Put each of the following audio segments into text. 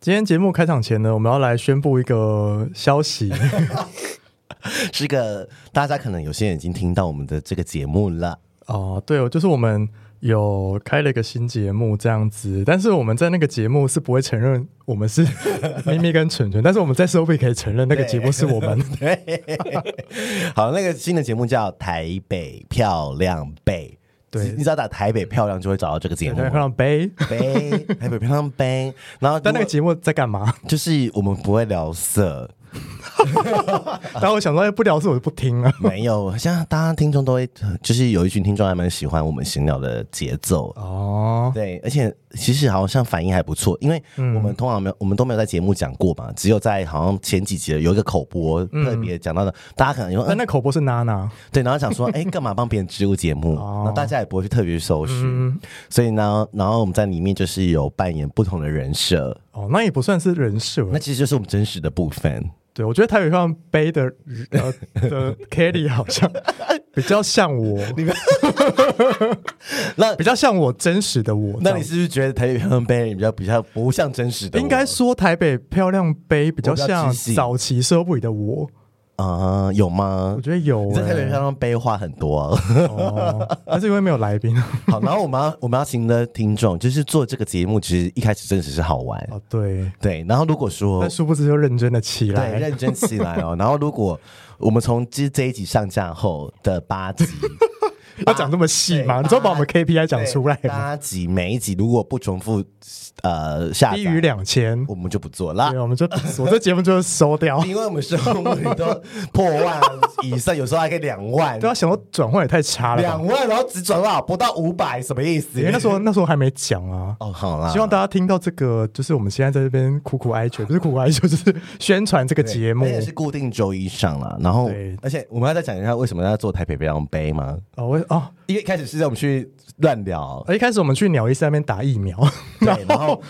今天节目开场前呢，我们要来宣布一个消息，是个大家可能有些人已经听到我们的这个节目了哦。对哦，就是我们有开了一个新节目这样子，但是我们在那个节目是不会承认我们是 咪咪跟蠢蠢，但是我们在收费可以承认那个节目是我们。好，那个新的节目叫《台北漂亮贝》。对，你只要打台北漂亮就会找到这个节目。台北漂亮杯杯，台北漂亮杯。然后，但那个节目在干嘛？就是我们不会聊色。但我想说，不聊色我就不听了。没有，现在大家听众都会，就是有一群听众还蛮喜欢我们闲聊的节奏哦。对，而且其实好像反应还不错，因为我们通常没有，我们都没有在节目讲过嘛，只有在好像前几集有一个口播特别讲到的，大家可能因为那那口播是娜娜，对，然后想说，哎，干嘛帮别人植入节目？然后大家也不会去特别去搜寻，所以呢，然后我们在里面就是有扮演不同的人设。哦，那也不算是人设，那其实就是我们真实的部分。对，我觉得台北上背的呃的 Kelly 好像 比较像我，你们 那比较像我真实的我。那你是不是觉得台北漂亮杯比较比较不像真实的？应该说台北漂亮杯比较像早期社会的我。啊、呃，有吗？我觉得有、欸。在台北漂亮杯话很多、啊，哦，但是因为没有来宾。好，然后我们要我们要请的听众，就是做这个节目，其实一开始真的只是好玩。哦，对对。然后如果说，但殊不知就认真的起来，对，认真起来哦。然后如果我们从这这一集上架后的八集。要讲这么细吗？你知道把我们 KPI 讲出来吗？八集每一集如果不重复，呃，下低于两千，我们就不做了。对，我们就我这节目就收掉，因为我们收视率都破万以上，有时候还可以两万。对啊，想说转换也太差了，两万然后只转到不到五百，什么意思？因为那时候那时候还没讲啊。哦，好啦，希望大家听到这个，就是我们现在在这边苦苦哀求，不是苦苦哀求，就是宣传这个节目。也是固定周一上了，然后而且我们要再讲一下为什么要做台北漂亮杯吗？哦，我哦，一开始是在我们去乱聊，一开始我们去鸟医师那边打疫苗，对，然后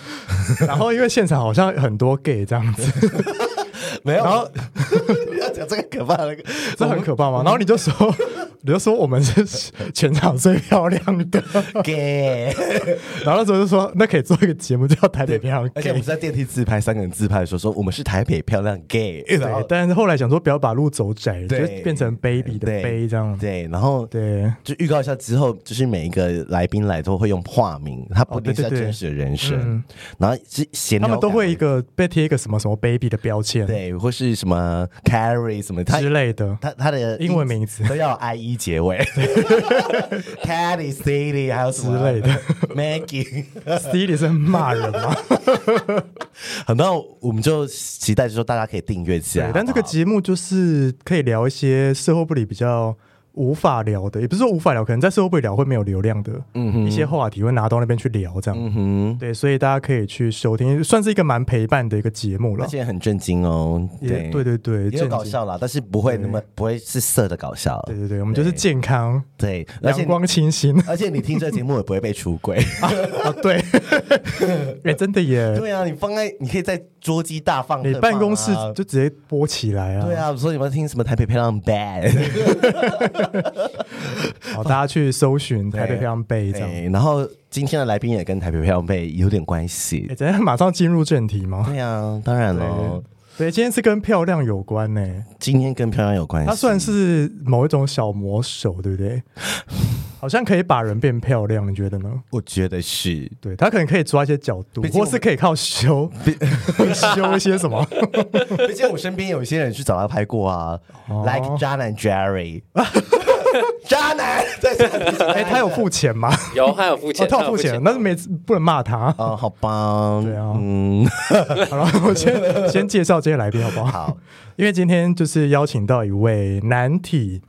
然后因为现场好像很多 gay 这样子，没有，然后 你要讲这个可怕的，这很可怕吗？然后你就说。你就说我们是全场最漂亮的。Gay，然后那时候就说那可以做一个节目叫台北漂亮，而且我们在电梯自拍三个人自拍的时候说我们是台北漂亮 gay，对，但是后来想说不要把路走窄，就变成 baby 的 baby 这样，对，然后对，就预告一下之后，就是每一个来宾来都会用化名，他不一定是真实的人生，然后是闲他们都会一个被贴一个什么什么 baby 的标签，对，或是什么 Carrie 什么之类的，他他的英文名字都要 IE。结尾，Caddy City 还有之类的，Maggie，City 是骂人吗？很多我们就期待说大家可以订阅起来，但这个节目就是可以聊一些售后不理比较。无法聊的，也不是说无法聊，可能在社会不聊会没有流量的，嗯哼，一些话题会拿到那边去聊，这样，嗯哼，对，所以大家可以去收听，算是一个蛮陪伴的一个节目了，而且很震惊哦，对，对对对，也有搞笑啦，但是不会那么不会是色的搞笑，对对对，我们就是健康，对，阳光清新，而且你听这个节目也不会被出轨。啊，对，哎，真的耶，对啊，你放在你可以在桌机大放，你办公室就直接播起来啊，对啊，所以你们听什么台北漂亮 bad。好，大家去搜寻台北漂亮杯这样。然后今天的来宾也跟台北漂亮杯有点关系。哎，等下马上进入正题吗？对呀，当然了。对，今天是跟漂亮有关呢。今天跟漂亮有关系，它算是某一种小魔手，对不对？好像可以把人变漂亮，你觉得呢？我觉得是。对，他可能可以抓一些角度，或是可以靠修 修一些什么。毕竟我身边有一些人去找他拍过啊，like 渣男 Jerry。渣男，对，哎，他有付钱吗？有，他有付钱，他有付钱，但是每次不能骂他啊。好吧，对啊，嗯，好了，我先先介绍这些来宾好不好？好，因为今天就是邀请到一位男体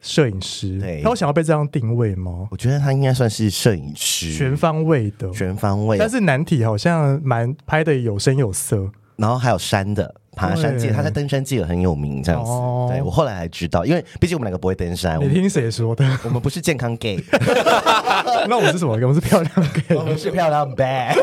摄影师。对，他有想要被这样定位吗？我觉得他应该算是摄影师，全方位的，全方位。但是男体好像蛮拍的有声有色，然后还有山的。爬山界，他在登山界也很有名，这样子。哦、对我后来还知道，因为毕竟我们两个不会登山。你听谁说的？我们不是健康 gay，那我们是什么？我们是漂亮 gay，我们是漂亮 bad。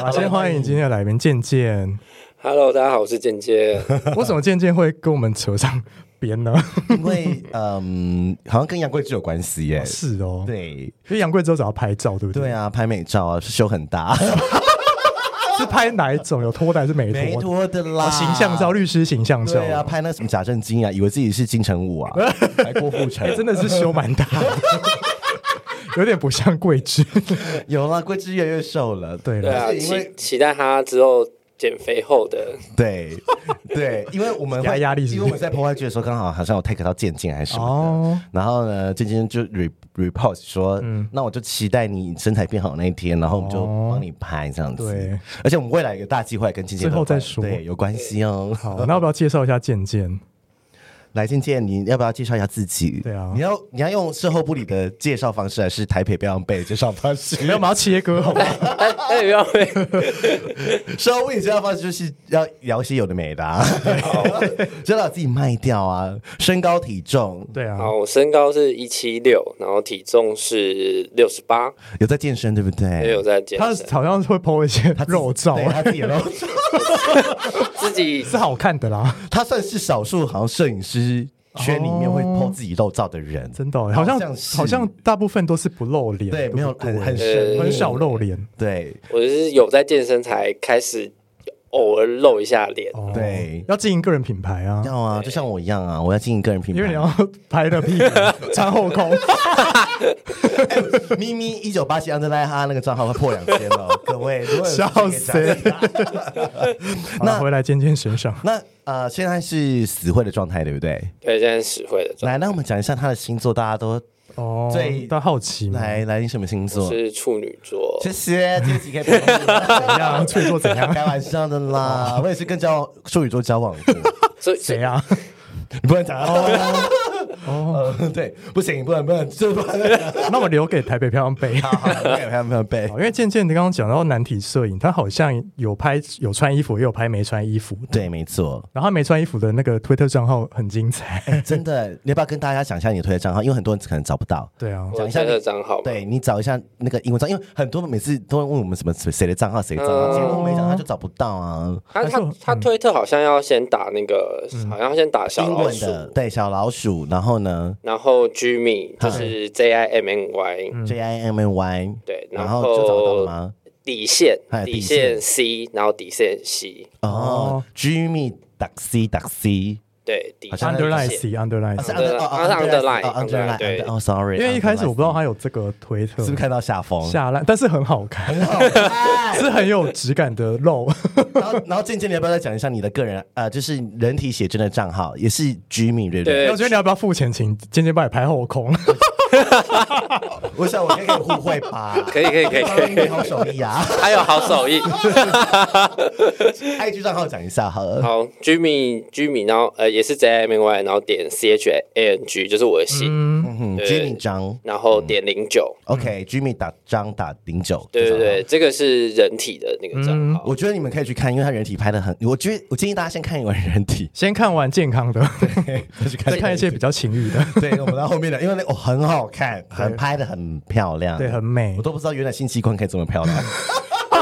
好，先欢迎今天的来宾健健。Hello，大家好，我是健健。为什么健健会跟我们扯上边呢？因为嗯，好像跟杨贵枝有关系耶。是哦，对，因为杨贵枝找他拍照，对不对？对啊，拍美照啊，是胸很大。是拍哪一种？有脱的还是没脱？没脱的啦、哦。形象照，律师形象照。对啊，拍那什么假正经啊，以为自己是金城武啊，还郭富城、欸，真的是修蛮大的，有点不像桂枝。有啦，桂枝越来越瘦了。对了，对啊，期期待他之后。减肥后的 对对，因为我们会压力，因为我们在破坏剧的时候，刚好好像有 take 到健健还是什么的，哦、然后呢，健健就 re report 说，嗯，那我就期待你身材变好那一天，然后我们就帮你拍这样子。对，而且我们未来有个大计划跟健健，最后再说，对，有关系哦。好，那要不要介绍一下健健？来健健，你要不要介绍一下自己？对啊，你要你要用售后不理的介绍方式，还是台北标样背的介绍方式？没有，我们要切割，好不好？台北标样背，射后不理介绍方式就是要聊些有的没的，啊，就要把自己卖掉啊。身高体重，对啊，好，我身高是一七六，然后体重是六十八，有在健身对不对？也有在健身，他好像会 po 一些肉照，他自己肉照，自己是好看的啦。他算是少数，好像摄影师。圈里面会 po 自己露照的人，真的好像好像大部分都是不露脸，对，没有很很很少露脸。对，我是有在健身才开始偶尔露一下脸。对，要经营个人品牌啊，要啊，就像我一样啊，我要经营个人品牌，因为你要拍的屁股 穿后空。咪咪一九八七 underline 哈那个账号会破两千哦，各位，笑死！那回来健健身上，那。呃，现在是死会的状态，对不对？对，现在是死会的状态。来，那我们讲一下他的星座，大家都哦，最都好奇。来，来，你什么星座？是处女座。谢谢，这集可以怎样？处女座怎样？开玩笑的啦，我也是跟交处女座交往过。所以谁啊？你不能讲哦。哦，对，不行，不能，不能，就 那我留给台北漂亮背，好，留给漂亮背。因为渐渐，你刚刚讲到难题摄影，他好像有拍有穿衣服，也有拍没穿衣服。对，没错。然后他没穿衣服的那个推特账号很精彩，真的。你要不要跟大家讲一下你的推特账号？因为很多人可能找不到。对啊，讲一下你的账号。对，你找一下那个英文账，因为很多每次都会问我们什么谁的账号，谁的账号，节目没讲他就找不到啊。他他他推特好像要先打那个，好像要先打小老鼠，对，小老鼠，然后呢，然后。Jimmy 就是 J I M N Y，J I M N Y，对，然后就找到了吗？底线，底线 C，然后底线 C，哦，Jimmy 打 C 打 C。对，underline C，underline，是 underline，underline，对，哦，sorry，因为一开始我不知道他有这个推特，是不是看到下风下烂？但是很好看，很好看，是很有质感的肉。然后，然后渐渐，你要不要再讲一下你的个人呃，就是人体写真的账号，也是 Jimmy 对不对？我觉得你要不要付钱请渐渐帮你拍后空？我想我可以跟你互惠吧，可以可以可以可以，好手艺啊，还有好手艺。IG 账号讲一下好了，好，Jimmy Jimmy，然后呃也是 J M Y，然后点 C H A N G，就是我的姓，Jimmy 张，然后点零九，OK，Jimmy 打张打零九，对对对，这个是人体的那个账号，我觉得你们可以去看，因为他人体拍的很，我觉得我建议大家先看一完人体，先看完健康的，对，再看一些比较情欲的，对，我们到后面的，因为那哦很好看，很拍的很漂亮，对，很美，我都不知道原来性器官可以这么漂亮。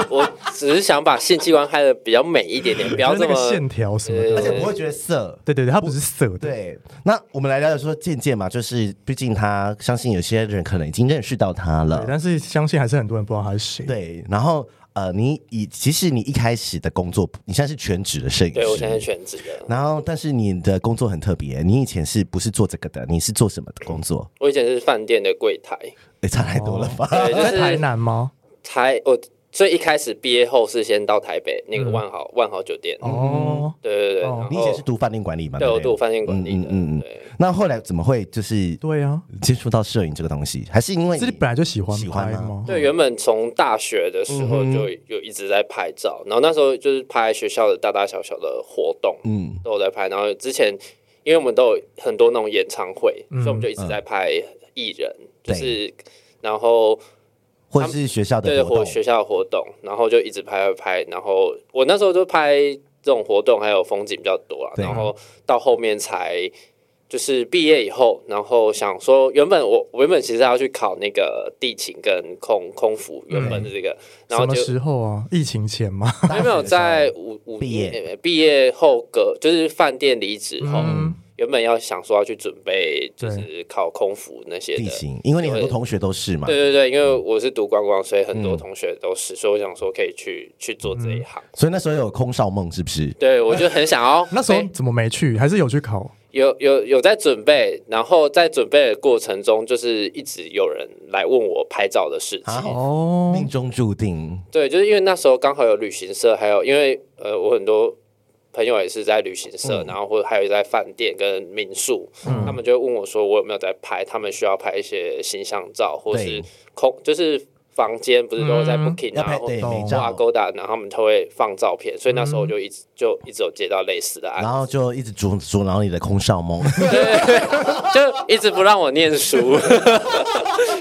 我只是想把性器官拍的比较美一点点，不要这么线条什么的，而且不会觉得色。对对对，它不是色的。对，那我们来聊聊说健健嘛，就是毕竟他相信有些人可能已经认识到他了，但是相信还是很多人不知道他是谁。对，然后呃，你以其实你一开始的工作，你现在是全职的摄影师，对我现在是全职的。然后，但是你的工作很特别，你以前是不是做这个的？你是做什么的工作？我以前是饭店的柜台，也差太多了吧？在台南吗？台我。所以一开始毕业后是先到台北那个万豪万豪酒店哦，对对对，你以前是读饭店管理吗？对，我读饭店管理的。嗯嗯，那后来怎么会就是对啊接触到摄影这个东西？还是因为自己本来就喜欢喜欢吗？对，原本从大学的时候就有一直在拍照，然后那时候就是拍学校的大大小小的活动，嗯，都有在拍。然后之前因为我们都有很多那种演唱会，嗯、所以我们就一直在拍艺人，嗯、就是然后或者是学校的对或学校的活动，然后就一直拍拍拍，然后我那时候就拍这种活动，还有风景比较多啊，然后到后面才。就是毕业以后，然后想说，原本我我原本其实要去考那个地勤跟空空服，原本的这个，嗯、然后就什么时候啊？疫情前吗？还没有在五五毕业毕业后隔就是饭店离职后，嗯、原本要想说要去准备就是考空服那些地形，因为你很多同学都是嘛。对对对，因为我是读观光，所以很多同学都是，嗯、所以我想说可以去去做这一行。所以那时候有空少梦是不是？对，我就很想要。那时候怎么没去？还是有去考？有有有在准备，然后在准备的过程中，就是一直有人来问我拍照的事情。哦，命中注定。对，就是因为那时候刚好有旅行社，还有因为呃，我很多朋友也是在旅行社，嗯、然后或者还有在饭店跟民宿，嗯、他们就会问我说，我有没有在拍？他们需要拍一些形象照，或是空，就是。房间不是都在 Booking，然后或 Agoda，然后他们都会放照片，所以那时候我就一直就一直有接到类似的案，然后就一直阻阻挠你的空少梦，对，就一直不让我念书，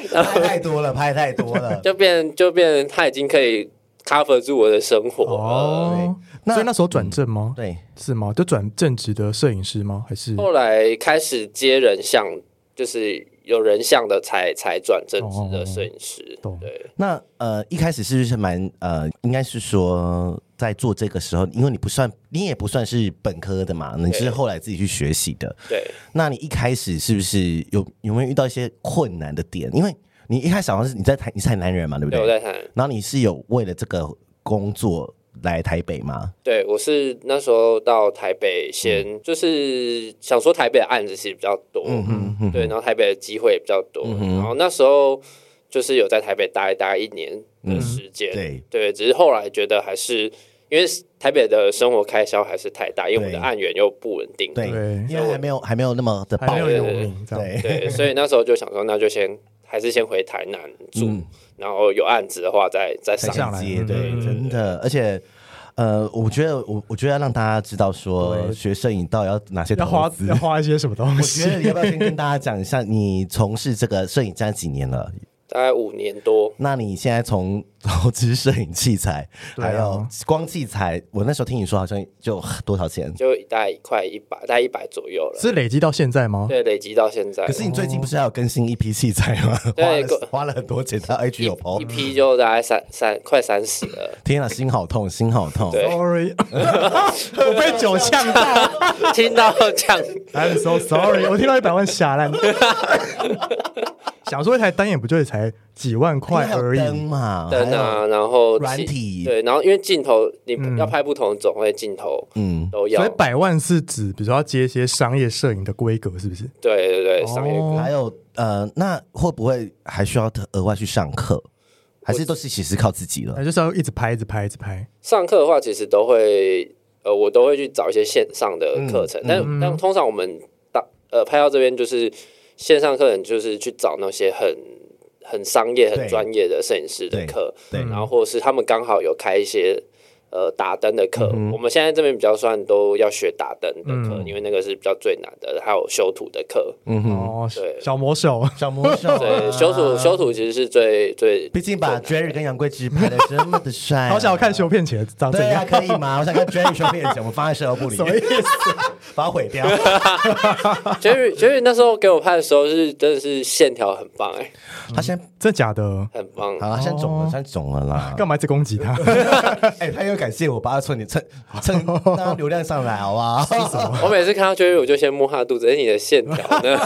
拍太多了，拍太多了，就变就变他已经可以 cover 住我的生活哦。所以那时候转正吗？对，是吗？就转正职的摄影师吗？还是后来开始接人像，就是。有人像的才才转正职的摄影师，哦、对。那呃一开始是不是蛮呃，应该是说在做这个时候，因为你不算，你也不算是本科的嘛，你是后来自己去学习的。对。那你一开始是不是有有没有遇到一些困难的点？因为你一开始好像是你在台，你是台南人嘛，对不对？对，我在台南。然后你是有为了这个工作。来台北吗？对，我是那时候到台北先，嗯、就是想说台北的案子其实比较多，嗯哼嗯，对，然后台北的机会也比较多，嗯、然后那时候就是有在台北待大概一年的时间，嗯、对。对，只是后来觉得还是因为台北的生活开销还是太大，因为我们的案源又不稳定，对，因为还没有还没有那么的保有名，对对，所以那时候就想说，那就先还是先回台南住。嗯然后有案子的话再，再再上街，对，真的，而且，呃，我觉得，我我觉得要让大家知道说，学摄影到底要哪些要花要花一些什么东西。我觉得你要不要先跟大家讲一下，你从事这个摄影这几年了？大概五年多。那你现在从投资摄影器材，还有光器材，我那时候听你说好像就多少钱？就大概快一百，大概一百左右了。是累积到现在吗？对，累积到现在。可是你最近不是还有更新一批器材吗？对，花了很多钱，他 IG 有 po，一批就大概三三快三十了。天啊，心好痛，心好痛。Sorry，我被酒呛到，听到呛。I'm so sorry，我听到一百万吓烂。想说一台单眼不就才几万块而已嘛？灯啊，然后软体对，然后因为镜头你要拍不同种类镜头，嗯，都要。所以百万是指，比如说要接一些商业摄影的规格，是不是？对对对，商业规。还有呃，那会不会还需要额外去上课？还是都是其实靠自己了？就是要一直拍，一直拍，一直拍。上课的话，其实都会呃，我都会去找一些线上的课程，但但通常我们到呃拍到这边就是。线上课程就是去找那些很很商业、很专业的摄影师的课，然后或者是他们刚好有开一些。呃，打灯的课，我们现在这边比较算都要学打灯的课，因为那个是比较最难的。还有修图的课，嗯哼，对，小魔手，小魔手，对，修图 修图其实是最最，毕竟把 Jerry 跟杨贵枝拍的这么的帅，好想要看修片前长怎样，可以吗？我想看 Jerry 修片前，我们放在社交部里，什么意思？把它毁掉。Jerry Jerry 那时候给我拍的时候是真的是线条很棒哎，他现在真假的？很棒，好了，现在肿了，现在肿了啦，干嘛一直攻击他？哎，他又感谢我，把他蹭你蹭 蹭，让他流量上来，好不好？我每次看到 Jerry，我就先摸他的肚子，哎，你的线条呢？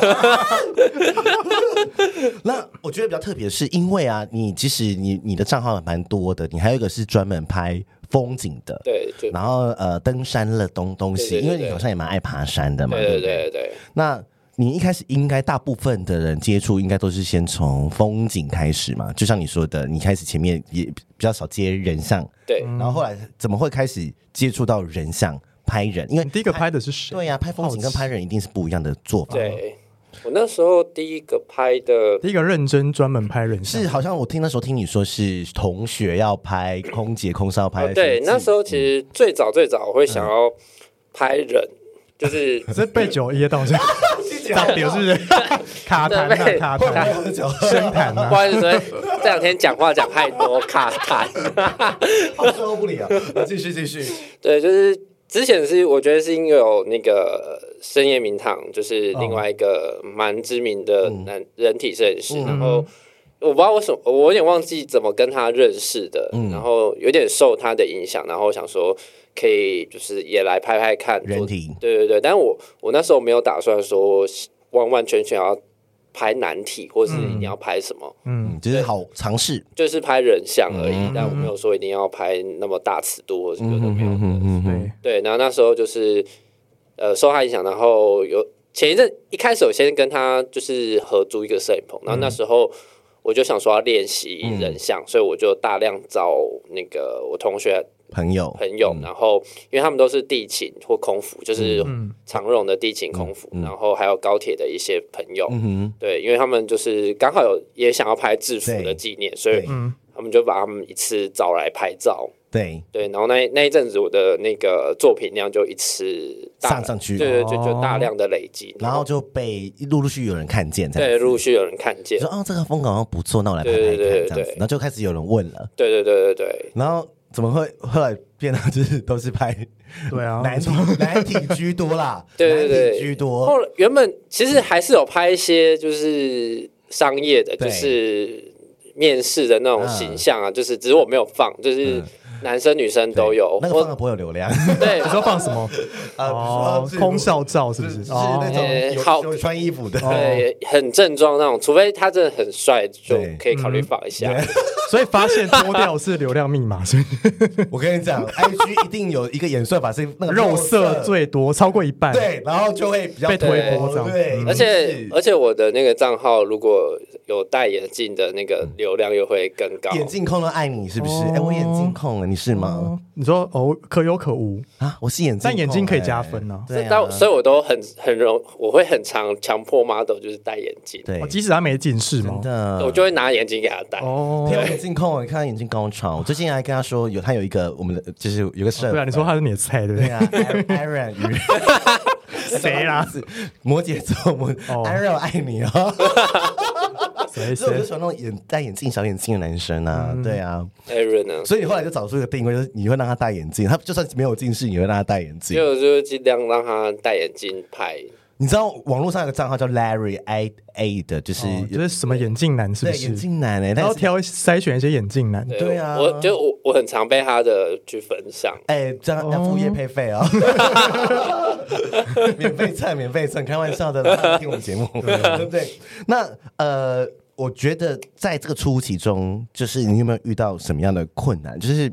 那我觉得比较特别的是，因为啊，你其实你你的账号蛮多的，你还有一个是专门拍风景的，对，然后呃登山了东东西，因为你好像也蛮爱爬山的嘛，对对对对。那你一开始应该大部分的人接触应该都是先从风景开始嘛，就像你说的，你开始前面也比较少接人像，对，然后后来怎么会开始接触到人像拍人？因为第一个拍的是谁？对呀、啊，拍风景跟拍人一定是不一样的做法。对，我那时候第一个拍的，第一个认真专门拍人像，是好像我听那时候听你说是同学要拍空姐、空少拍、哦。对，那时候其实最早最早我会想要拍人。就是 是被酒噎到，是脏点是不是？卡痰啊，卡痰，生痰啊！不好意思，这两天讲话讲太多，卡痰，好受不了。继续继续，对，就是之前是我觉得是因为有那个深夜名堂，就是另外一个蛮知名的男人体摄影师，然后。我不知道为什么，我有点忘记怎么跟他认识的，嗯、然后有点受他的影响，然后想说可以就是也来拍拍看人体，对对对，但是我我那时候没有打算说完完全全要拍男体，或是你要拍什么，嗯，就是好尝试，就是拍人像而已，嗯、但我没有说一定要拍那么大尺度或者什么都没有，嗯嗯对，然后那时候就是呃受他影响，然后有前一阵一开始我先跟他就是合租一个摄影棚，然后那时候。嗯我就想说要练习人像，嗯、所以我就大量找那个我同学朋友。朋友，嗯、然后因为他们都是地勤或空服，就是长荣的地勤空服，嗯、然后还有高铁的一些朋友，嗯、哼对，因为他们就是刚好有也想要拍制服的纪念，所以他们就把他们一次找来拍照。对。对，然后那那一阵子我的那个作品量就一次上上去，对对，就就大量的累积，然后就被陆陆续续有人看见，对，陆陆续有人看见，说哦这个风格好像不错，那我来拍拍看，这样子，然后就开始有人问了，对对对对对，然后怎么会后来变得就是都是拍，对啊，男体 男体居多啦，对对对，居多。后来原本其实还是有拍一些就是商业的，就是面试的那种形象啊，就是只是我没有放，就是。男生女生都有，那个放的不会有流量。对，你说放什么？哦，空少照是不是？是那种好穿衣服的，对，很正装那种。除非他真的很帅，就可以考虑放一下。所以发现脱掉是流量密码，所以我跟你讲，IG 一定有一个演算法是那个肉色最多，超过一半。对，然后就会比较被推波这样。对，而且而且我的那个账号如果有戴眼镜的那个流量又会更高。眼镜控都爱你是不是？哎，我眼镜控你是吗？你说哦，可有可无啊？我是眼镜，但眼睛可以加分呢。对，但所以我都很很容，我会很常强迫 model 就是戴眼镜。对，即使他没近视嘛，我就会拿眼镜给他戴。哦，眼镜控，你看眼睛高超。我最近还跟他说，有他有一个我们的，就是有个摄。对啊，你说他是你的菜，对不对？Aaron，谁啦？摩羯座，我 Aaron 爱你哦。所以我就喜欢那种眼戴眼镜、小眼镜的男生啊，对啊，Aaron 啊，所以你后来就找出一个定位，就是你会让他戴眼镜，他就算没有近视，你会让他戴眼镜，就就尽量让他戴眼镜拍。你知道网络上有个账号叫 Larry I A 的，就是就是什么眼镜男，是不是？眼镜男哎，然后挑筛选一些眼镜男，对啊，我就我我很常被他的去分享，哎，这样要付业配费哦，免费蹭，免费蹭，开玩笑的，听我们节目，对不对？那呃。我觉得在这个初期中，就是你有没有遇到什么样的困难？就是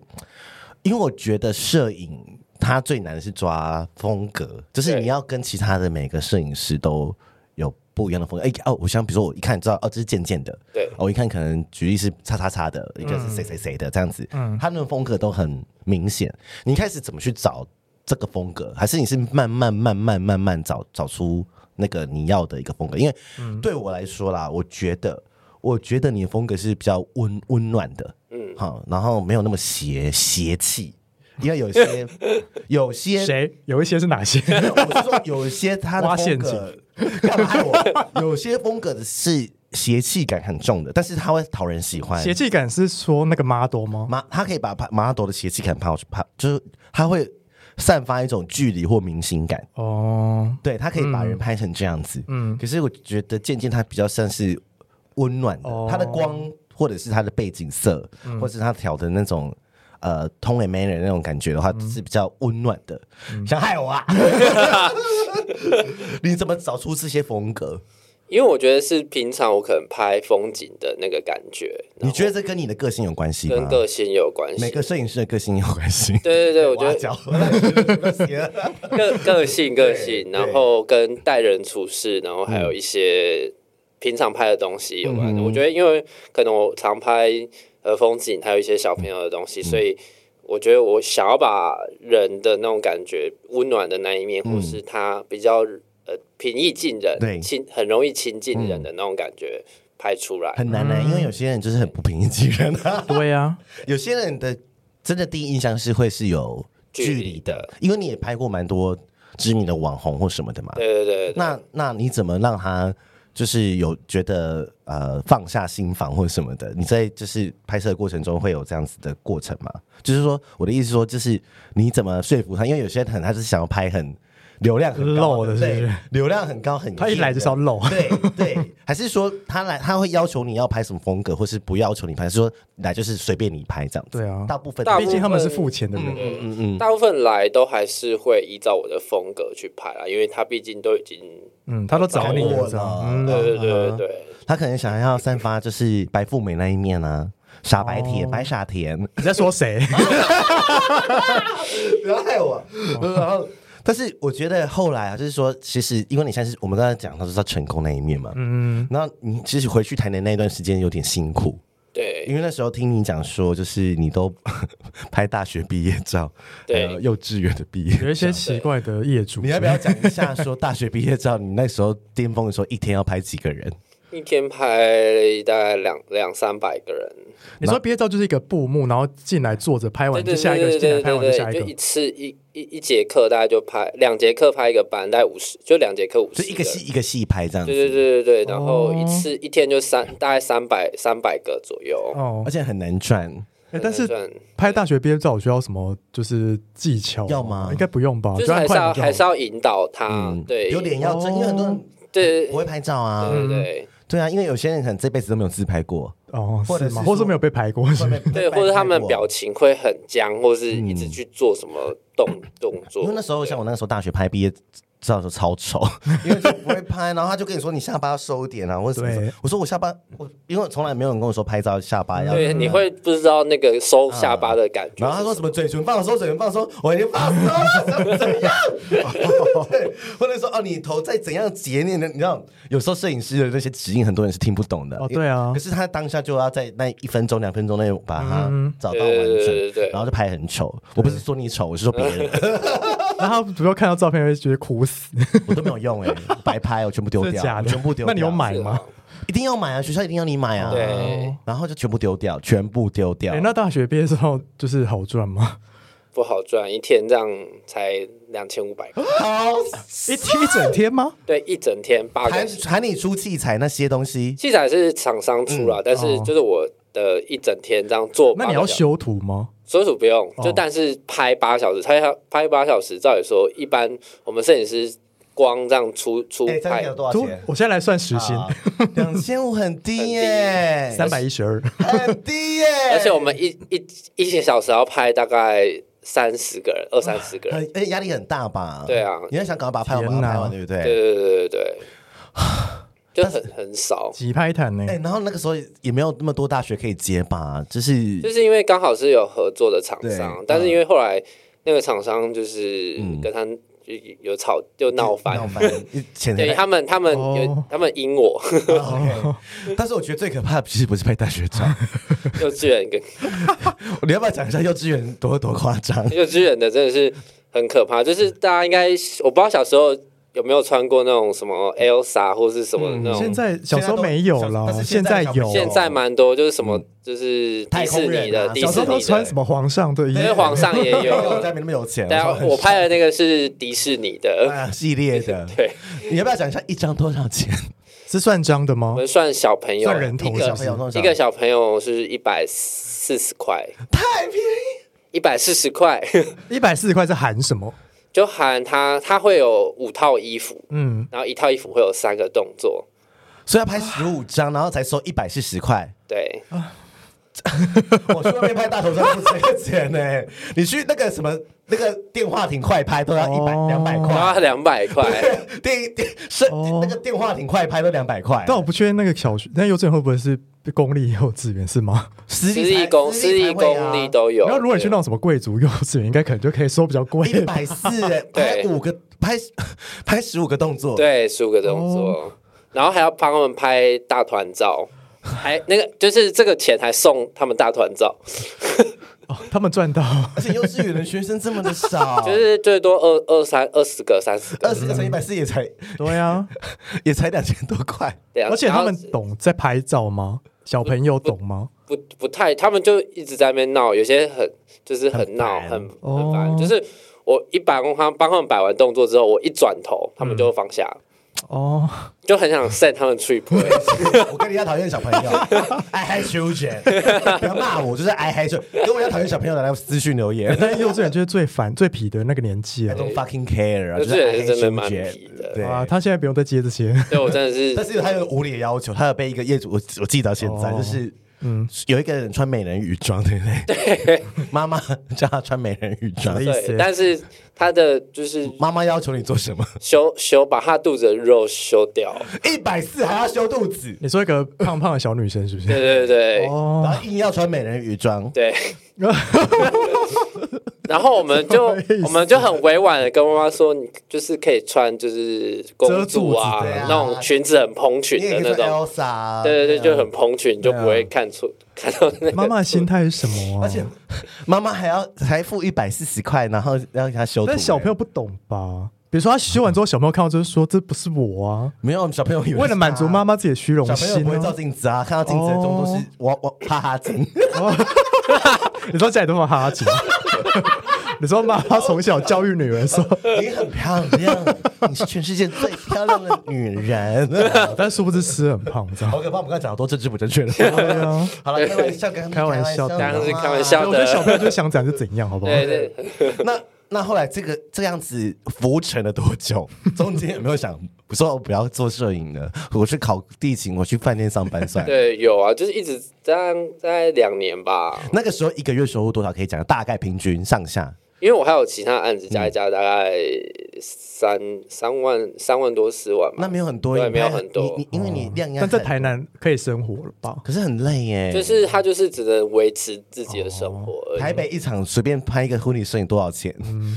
因为我觉得摄影它最难的是抓风格，就是你要跟其他的每个摄影师都有不一样的风格。哎哦，我想比如说我一看知道哦，这是渐渐的，对，我一看可能举例是叉叉叉的，一个是谁谁谁的这样子，嗯，他们的风格都很明显。你一开始怎么去找这个风格？还是你是慢慢慢慢慢慢找找出那个你要的一个风格？因为对我来说啦，我觉得。我觉得你的风格是比较温温暖的，嗯，好，然后没有那么邪邪气，因为有些 有些谁有一些是哪些？我是说有些他的 风格干嘛害我？有些风格的是邪气感很重的，但是他会讨人喜欢。邪气感是说那个 model 吗？马他可以把 model 的邪气感拍拍，就是他会散发一种距离或明星感。哦，对，他可以把人拍成这样子。嗯，可是我觉得渐渐他比较像是。温暖的，它的光或者是它的背景色，嗯、或者是它调的那种呃 tone manner 那种感觉的话，嗯、是比较温暖的。嗯、想害我啊？你怎么找出这些风格？因为我觉得是平常我可能拍风景的那个感觉。你觉得这跟你的个性有关系吗？跟个性有关系。每个摄影师的个性有关系。对对对，我觉得 个个性个性，然后跟待人处事，然后还有一些。平常拍的东西有关的，我觉得因为可能我常拍呃风景，还有一些小朋友的东西，所以我觉得我想要把人的那种感觉温暖的那一面，或是他比较呃平易近人、亲很容易亲近人的那种感觉拍出来，很难呢，因为有些人就是很不平易近人啊。对啊，有些人的真的第一印象是会是有距离的，因为你也拍过蛮多知名的网红或什么的嘛。对对对，对。那那你怎么让他就是有觉得呃放下心防或什么的？你在就是拍摄过程中会有这样子的过程吗？就是说我的意思说，就是你怎么说服他？因为有些人他是想要拍很。流量很高的，对，流量很高很，他一来就是要露，对对，还是说他来他会要求你要拍什么风格，或是不要求你拍，还是说来就是随便你拍这样子？对啊，大部分，毕竟他们是付钱的人，嗯嗯嗯，大部分来都还是会依照我的风格去拍啦，因为他毕竟都已经，嗯，他都找你了，对对对对对，他可能想要散发就是白富美那一面啊，傻白甜，白傻甜，你在说谁？不要害我，然后。但是我觉得后来啊，就是说，其实因为你现在是我们刚才讲，他是他成功那一面嘛，嗯，那你其实回去台南那一段时间有点辛苦，对，因为那时候听你讲说，就是你都 拍大学毕业照，对，幼稚园的毕业，有一些奇怪的业主，你要不要讲一下说大学毕业照？你那时候巅峰的时候，一天要拍几个人？一天拍大概两两三百个人。你说毕业照就是一个布幕，然后进来坐着拍完就下一个，进来拍完就下一个，就一次一一一节课大概就拍两节课拍一个班，大概五十，就两节课五十，就一个戏一个戏拍这样子。对对对对对，然后一次一天就三大概三百三百个左右，哦，而且很难赚。但是拍大学毕业照需要什么就是技巧？要吗？应该不用吧？就是还是要还是要引导他，对，有点要真，因为很多人对不会拍照啊，对对。对啊，因为有些人可能这辈子都没有自拍过哦，或者是或是没有被拍过，是对，或者他们表情会很僵，或是一直去做什么动动作。因为那时候像我那个时候大学拍毕业。知道说超丑，因为就不会拍，然后他就跟你说你下巴要收一点啊，或者什么。我说我下巴，我因为从来没有人跟我说拍照下巴要。对，你会不知道那个收下巴的感觉。然后他说什么嘴唇放松，嘴唇放松，我已经放松了，怎样？对，或者说哦，你头再怎样结念的，你知道，有时候摄影师的那些指引，很多人是听不懂的。哦，对啊。可是他当下就要在那一分钟、两分钟内把它找到完整，对，然后就拍很丑。我不是说你丑，我是说别人。然后主要看到照片会觉得苦死，我都没有用哎，白拍我全部丢掉，全部丢掉。那你有买吗？一定要买啊，学校一定要你买啊。对，然后就全部丢掉，全部丢掉。哎，那大学毕业之后就是好赚吗？不好赚，一天这样才两千五百块。好，一天一整天吗？对，一整天八个。喊喊你出器材那些东西，器材是厂商出了，但是就是我的一整天这样做。那你要修图吗？所属不用，就但是拍八小时，拍拍八小时，照理说一般我们摄影师光这样出出拍。有多少钱？我现在来算时薪，两千五很低耶，三百一十二。很低耶，而且我们一一一个小时要拍大概三十个人，二三十个人，而且压力很大吧？对啊，你要想赶快把它拍完，拍完对不对？对对对对对。就很很少几拍谈呢？哎，然后那个时候也没有那么多大学可以接吧，就是就是因为刚好是有合作的厂商，但是因为后来那个厂商就是跟他就有吵就闹翻，对他们他们有他们阴我，但是我觉得最可怕的其实不是拍大学长，幼稚园跟你要不要讲一下幼稚园多多夸张？幼稚园的真的是很可怕，就是大家应该我不知道小时候。有没有穿过那种什么 Elsa 或是什么那种？现在小时候没有了，现在有，现在蛮多，就是什么就是迪士尼的，迪士尼的穿什么皇上对，因为皇上也有，家没那么有钱。但我拍的那个是迪士尼的 系列的，对。你要不要讲一下一张多少钱？是算张的吗？我们算小朋友，算人头小朋友，一个小朋友是一百四十块，太便宜，一百四十块，一百四十块是含什么？就喊他，他会有五套衣服，嗯，然后一套衣服会有三个动作，所以要拍十五张，然后才收一百四十块。对，我去外面拍大头照不这个钱呢。你去那个什么那个电话亭快拍都要一百两百块，要两百块。电电是那个电话亭快拍都两百块。但我不确定那个小学，那幼稚园会不会是？公立幼稚园是吗？私立公私立公立都有。然后如果你去那种什么贵族幼稚园，应该可能就可以收比较贵。一百四，拍五个拍拍十五个动作，对，十五个动作，然后还要帮他们拍大团照，还那个就是这个钱还送他们大团照。哦，他们赚到，而且幼稚园的学生这么的少，就是最多二二三二十个三十个，二十个乘一百四也才对啊，也才两千多块。而且他们懂在拍照吗？小朋友懂吗？不不，不太，他们就一直在那边闹，有些很就是很闹，很很烦。就是我一帮他帮他们摆完动作之后，我一转头，他们就放下。哦，就很想 set 他们 trip。我跟你一样讨厌小朋友，I hate children。不要骂我，就是 I hate。跟我一样讨厌小朋友的来私讯留言。但幼稚园就是最烦、最皮的那个年纪啊。I don't fucking care 啊，就是真的蛮皮的。对啊，他现在不用再接这些。对我真的是，但是他有无理的要求，他有被一个业主，我我记得到现在就是。嗯，有一个人穿美人鱼装，对不对？对，妈妈叫他穿美人鱼装的意思。但是他的就是妈妈要求你做什么？修修把她肚子的肉修掉，一百四还要修肚子。你说一个胖胖的小女生是不是？对对对，哦，然后硬要穿美人鱼装，对。然后我们就我们就很委婉的跟妈妈说，你就是可以穿就是公主啊那种裙子很蓬裙的那种，对对对，就很蓬裙，就不会看出看到那。妈妈的心态是什么？而且妈妈还要还付一百四十块，然后要给他修。但小朋友不懂吧？比如说他修完之后，小朋友看到就是说这不是我啊，没有小朋友为了满足妈妈自己的虚荣心，小朋友不会照镜子啊，看到镜子的中都是我我哈哈镜。你说家里都有哈哈镜？你说妈妈从小教育女儿说你很漂亮，你是全世界最漂亮的女人，但殊不知吃很胖，你知道。好可怕！我们刚才讲的多政治不正确的。对啊，好了，开玩笑，开玩笑，当然是开玩笑的。我觉得小朋友就想怎样就怎样，好不好？对对。那那后来这个这样子浮沉了多久？中间有没有想说我不要做摄影了，我去考地勤，我去饭店上班算？对，有啊，就是一直这样，在两年吧。那个时候一个月收入多少？可以讲大概平均上下。因为我还有其他案子加一加，大概三三万三万多四万嘛。那没有很多，对，没有很多。你因为你量，但在台南可以生活了吧？可是很累耶。就是他就是只能维持自己的生活。台北一场随便拍一个婚礼摄影多少钱？嗯，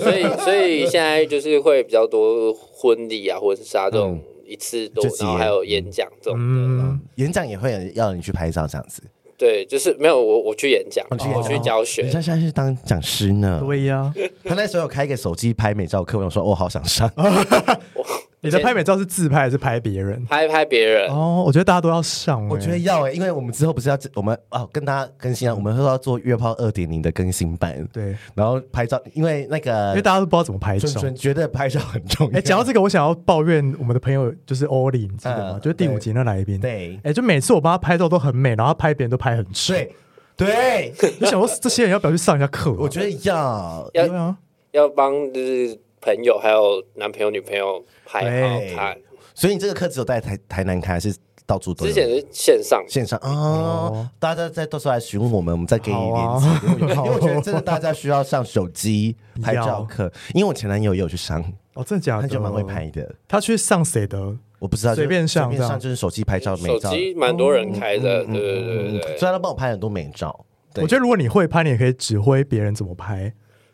所以所以现在就是会比较多婚礼啊、婚纱这种一次多，然后还有演讲这种。嗯，演讲也会要你去拍照这样子。对，就是没有我，我去演讲，我去教学。你像现在是当讲师呢？对呀，他那时候有开一个手机拍美照课，我说我好想上。你的拍美照是自拍还是拍别人？拍拍别人。哦，我觉得大家都要上，我觉得要哎，因为我们之后不是要我们哦跟大家更新啊，我们说要做约炮二点零的更新版，对，然后拍照，因为那个因为大家都不知道怎么拍照，觉得拍照很重要。哎，讲到这个，我想要抱怨我们的朋友，就是 Ollie，你知道吗？就是第五集那来宾，对，哎，就每次我帮他拍照都很美，然后拍别人都拍很帅，对，你想说这些人要不要去上一下课？我觉得要，要要帮就是朋友还有男朋友女朋友拍好看。所以你这个课只有在台台南开，还是到处都有？之前是线上，线上哦。大家在到时候来询问我们，我们再给你链接。因为我觉得真的大家需要上手机拍照课，因为我前男友也有去上。哦，真的假的？他就蛮会拍的。他去上谁的？我不知道，随便上，随便上就是手机拍照美照。手机蛮多人开的，对对对对。所以他帮我拍很多美照。我觉得如果你会拍，你也可以指挥别人怎么拍。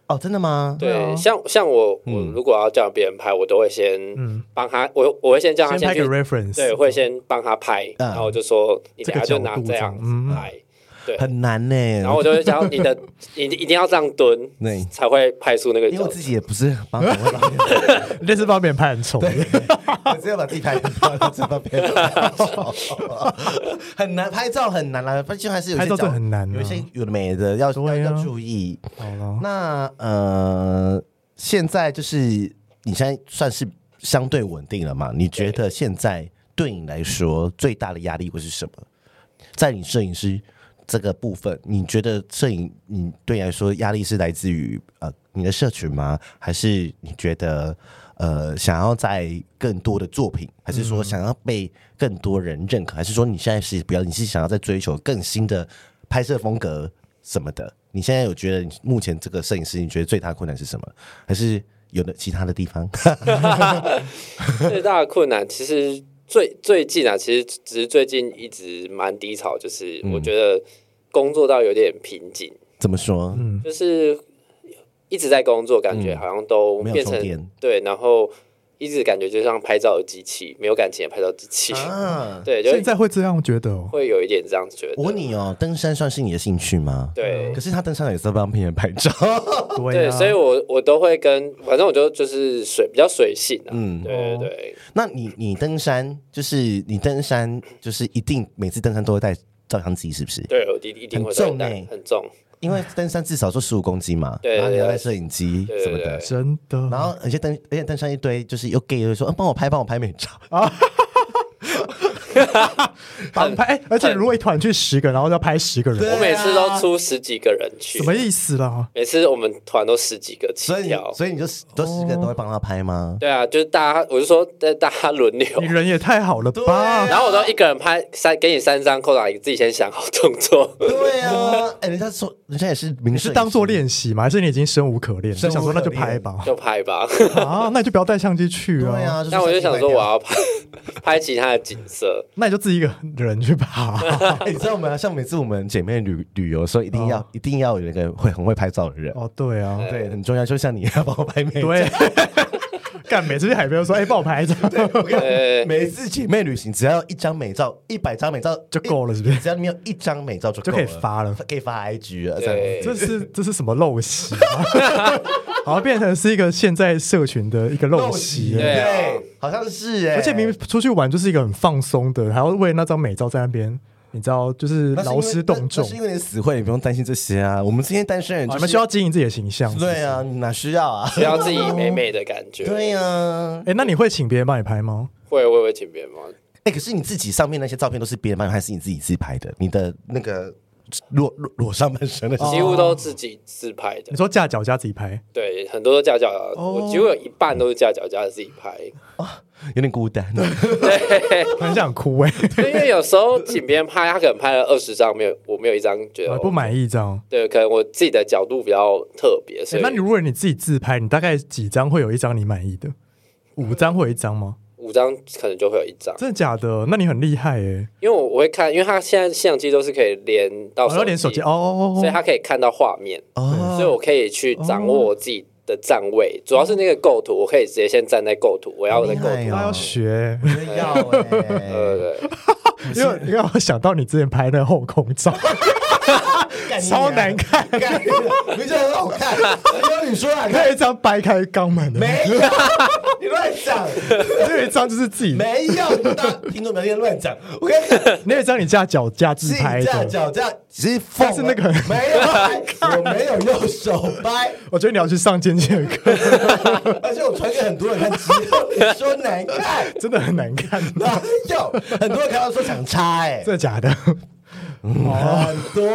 哦，真的吗？对，像像我，我如果要叫别人拍，我都会先帮他，我我会先叫他先拍个 reference，对，会先帮他拍，然后就说你等下就拿这样子拍。对，很难呢。然后我就会讲你的，你一定要这样蹲，对，才会拍出那个。因为我自己也不是帮别人，那是帮别人拍很丑，对，只有把自己拍很丑，只帮别人拍丑，很难拍照，很难啦。毕竟还是有些拍照很难，有一些有的没的要要要注意。好了，那呃，现在就是你现在算是相对稳定了嘛？你觉得现在对你来说最大的压力会是什么？在你摄影师。这个部分，你觉得摄影，你对你来说压力是来自于呃你的社群吗？还是你觉得呃想要在更多的作品，还是说想要被更多人认可？还是说你现在是比较你是想要在追求更新的拍摄风格什么的？你现在有觉得目前这个摄影师，你觉得最大的困难是什么？还是有的其他的地方？最大的困难其实。最最近啊，其实只是最近一直蛮低潮，就是我觉得工作到有点瓶颈。怎么说？嗯，就是一直在工作，感觉好像都变成对，然后。一直感觉就像拍照的机器，没有感情的拍照机器。啊，对，现在会这样觉得，会有一点这样觉得。我问你哦，登山算是你的兴趣吗？对。可是他登山也是帮别人拍照。对，所以我我都会跟，反正我就就是随比较随性的。嗯，对对对。那你你登山就是你登山就是一定每次登山都会带照相机是不是？对，我一定一定会带，很重。因为登山至少说十五公斤嘛，对，然后你要带摄影机什么的，真的。然后而且登而且登山一堆就是又 gay 又说，嗯，帮我拍帮我拍美照啊。帮拍，而且如果一团去十个，然后要拍十个人，我每次都出十几个人去，什么意思啦？每次我们团都十几个起跳，所以你就都十个人都会帮他拍吗？对啊，就是大家，我就说在大家轮流，你人也太好了吧？然后我都一个人拍三，给你三张扣打，你自己先想好动作。对啊，哎，人家说人家也是，你是当做练习吗？还是你已经生无可恋？就想说那就拍吧，就拍吧。啊，那你就不要带相机去啊。那我就想说我要拍拍其他的景色，那你就自己一个。人去爬，你知道吗？像每次我们姐妹旅旅游的时候，一定要一定要有一个会很会拍照的人。哦，对啊，对，很重要。就像你要帮我拍美照，对，干每次去海边说，哎，帮我拍一张。每次姐妹旅行，只要一张美照，一百张美照就够了，是不是？只要你有一张美照就就可以发了，可以发 IG 了。这样，这是这是什么陋习？好像变成是一个现在社群的一个陋习，对，好像是哎。而且明明出去玩就是一个很放松的，还要为那张美照在那边。你知道，就是劳师动众，是因为你死会，你不用担心这些啊。我们这些单身人，你们需要经营自己的形象。对啊，哪需要啊？需要自己美美的感觉。对呀。哎，那你会请别人帮你拍吗？会，我也会请别人帮。哎，可是你自己上面那些照片都是别人帮你，还是你自己自拍的？你的那个裸裸裸上半身的，几乎都自己自拍的。你说架脚架自己拍？对，很多都架脚架，我几乎有一半都是架脚架自己拍。有点孤单，对，很想哭哎。因为有时候请别人拍，他可能拍了二十张，没有，我没有一张觉得不满意，这样。对，可能我自己的角度比较特别，所以。那你如果你自己自拍，你大概几张会有一张你满意的？五张会有一张吗？五张可能就会有一张。真的假的？那你很厉害哎。因为我我会看，因为他现在相机都是可以连到手机，连手机哦，所以他可以看到画面哦，所以我可以去掌握我自己的站位，主要是那个构图，我可以直接先站在构图，我要的构图。他要学，要哎 因为因为我想到你之前拍那个后空照，超难看，没觉得很好看？有你说啊，那一张掰开肛门的，没有，你乱讲，那一张就是自己没有，听众没有乱讲。我跟你，那一张你架脚架自拍的，架脚架，其实放是那个没有，我没有用手掰。我觉得你要去上健健课，而且我传给很多人看，只有你说难看，真的很难看。哪有很多人看到说想插，哎，真的假的？很多，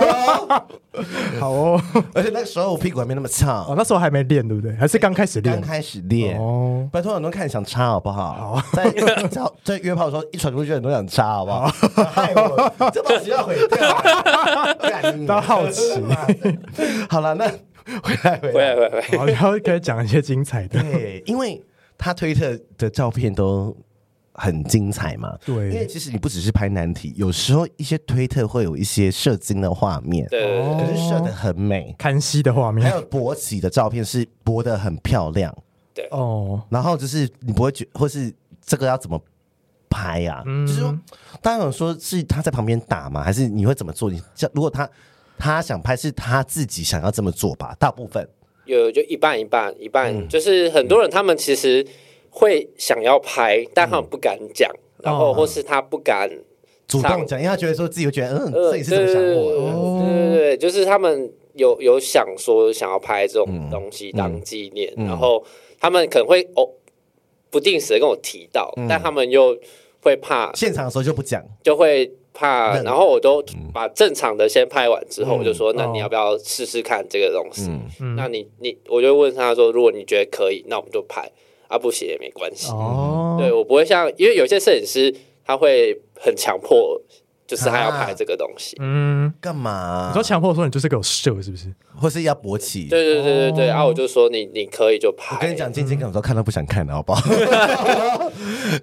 好哦。而且那个时候我屁股还没那么翘，哦，那时候还没练，对不对？还是刚开始练？刚开始练哦。拜托很多人看想插，好不好？好，在在约炮的时候一传出去，很多人想插，好不好？害我，这把学要毁掉，都好奇。好了，那回来回来回来，好，然后可以讲一些精彩的。对，因为他推特的照片都。很精彩嘛？对，因为其实你不只是拍难题，有时候一些推特会有一些射精的画面，对，可是射的很美，看戏的画面，还有勃起的照片是勃的很漂亮，对哦。然后就是你不会觉，或是这个要怎么拍呀？嗯，就是说，当然有说是他在旁边打吗？还是你会怎么做？你像如果他他想拍，是他自己想要这么做吧？大部分有就一半一半一半，就是很多人他们其实。会想要拍，但他们不敢讲，嗯、然后或是他不敢主动讲，因为他觉得说自己会觉得，嗯，自己是怎么想我？对对对，就是他们有有想说想要拍这种东西当纪念，然后他们可能会哦不定时的跟我提到，嗯、但他们又会怕现场的时候就不讲，就会怕，然后我都把正常的先拍完之后，我就说，那你要不要试试看这个东西？嗯、那你你我就问他说，如果你觉得可以，那我们就拍。啊，不写也没关系。哦，对我不会像，因为有些摄影师他会很强迫，就是他要拍这个东西。嗯，干嘛？你说强迫说你就是给我秀，是不是？或是要勃起？对对对对对。然后我就说你你可以就拍。我跟你讲，晶晶跟我说看都不想看了，好不好？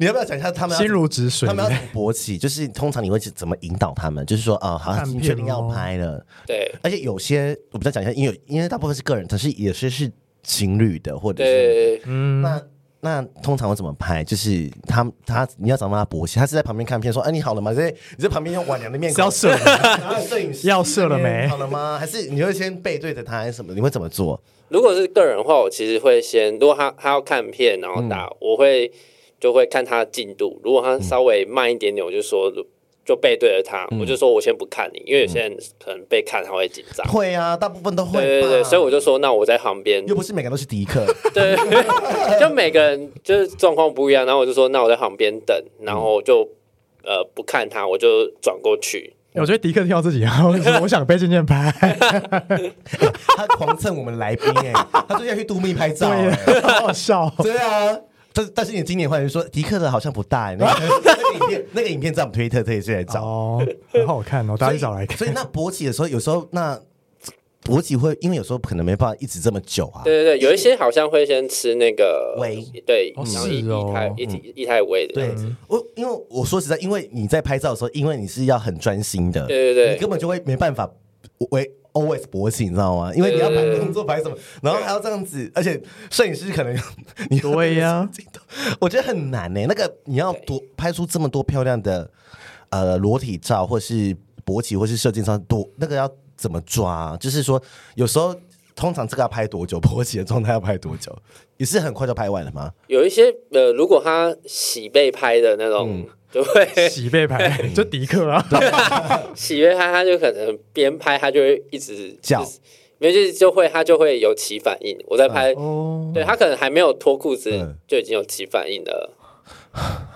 你要不要讲一下他们心如止水？他们要勃起，就是通常你会怎么引导他们？就是说，哦，好像你确定要拍了。对。而且有些我比较讲一下，因为因为大部分是个人，可是也是是情侣的，或者是嗯那。那通常我怎么拍？就是他他你要找他勃起，他是在旁边看片说：“哎，你好了吗？”所以你在旁边用婉娘的面孔要射，然后摄影师要射了没？好了吗？还是你会先背对着他，还是什么？你会怎么做？如果是个人的话，我其实会先，如果他他要看片，然后打，嗯、我会就会看他的进度。如果他稍微慢一点点，我就说就背对着他，我就说我先不看你，因为有些人可能被看他会紧张。会啊，大部分都会。对对对，所以我就说，那我在旁边。又不是每个人都是迪克。对，就每个人就是状况不一样。然后我就说，那我在旁边等，然后就呃不看他，我就转过去。我觉得迪克听到自己，然后说我想被健健拍。他狂蹭我们来宾哎，他说要去度蜜拍照，好好笑。对啊。但但是你今年换人说迪克的好像不大，那个 那个影片那个影片在我们推特特意来找哦，很好看哦，大家一找来看。所以那勃起的时候，有时候那勃起会因为有时候可能没办法一直这么久啊。对对对，有一些好像会先吃那个胃，对，然后一一胎一一胎胃的。对，我因为我说实在，因为你在拍照的时候，因为你是要很专心的，对对对，你根本就会没办法喂。Always 勃起，你知道吗？因为你要拍动作拍什么，然后还要这样子，而且摄影师可能你 对呀，我觉得很难呢。那个你要多拍出这么多漂亮的呃裸体照，或是勃起，或是射精照，多那个要怎么抓？就是说，有时候通常这个要拍多久？勃起的状态要拍多久？也是很快就拍完了吗？有一些呃，如果他洗被拍的那种。嗯就会洗背拍，就迪克啊，洗背拍他就可能边拍他就会一直叫，没就就会他就会有起反应。我在拍，对他可能还没有脱裤子就已经有起反应了。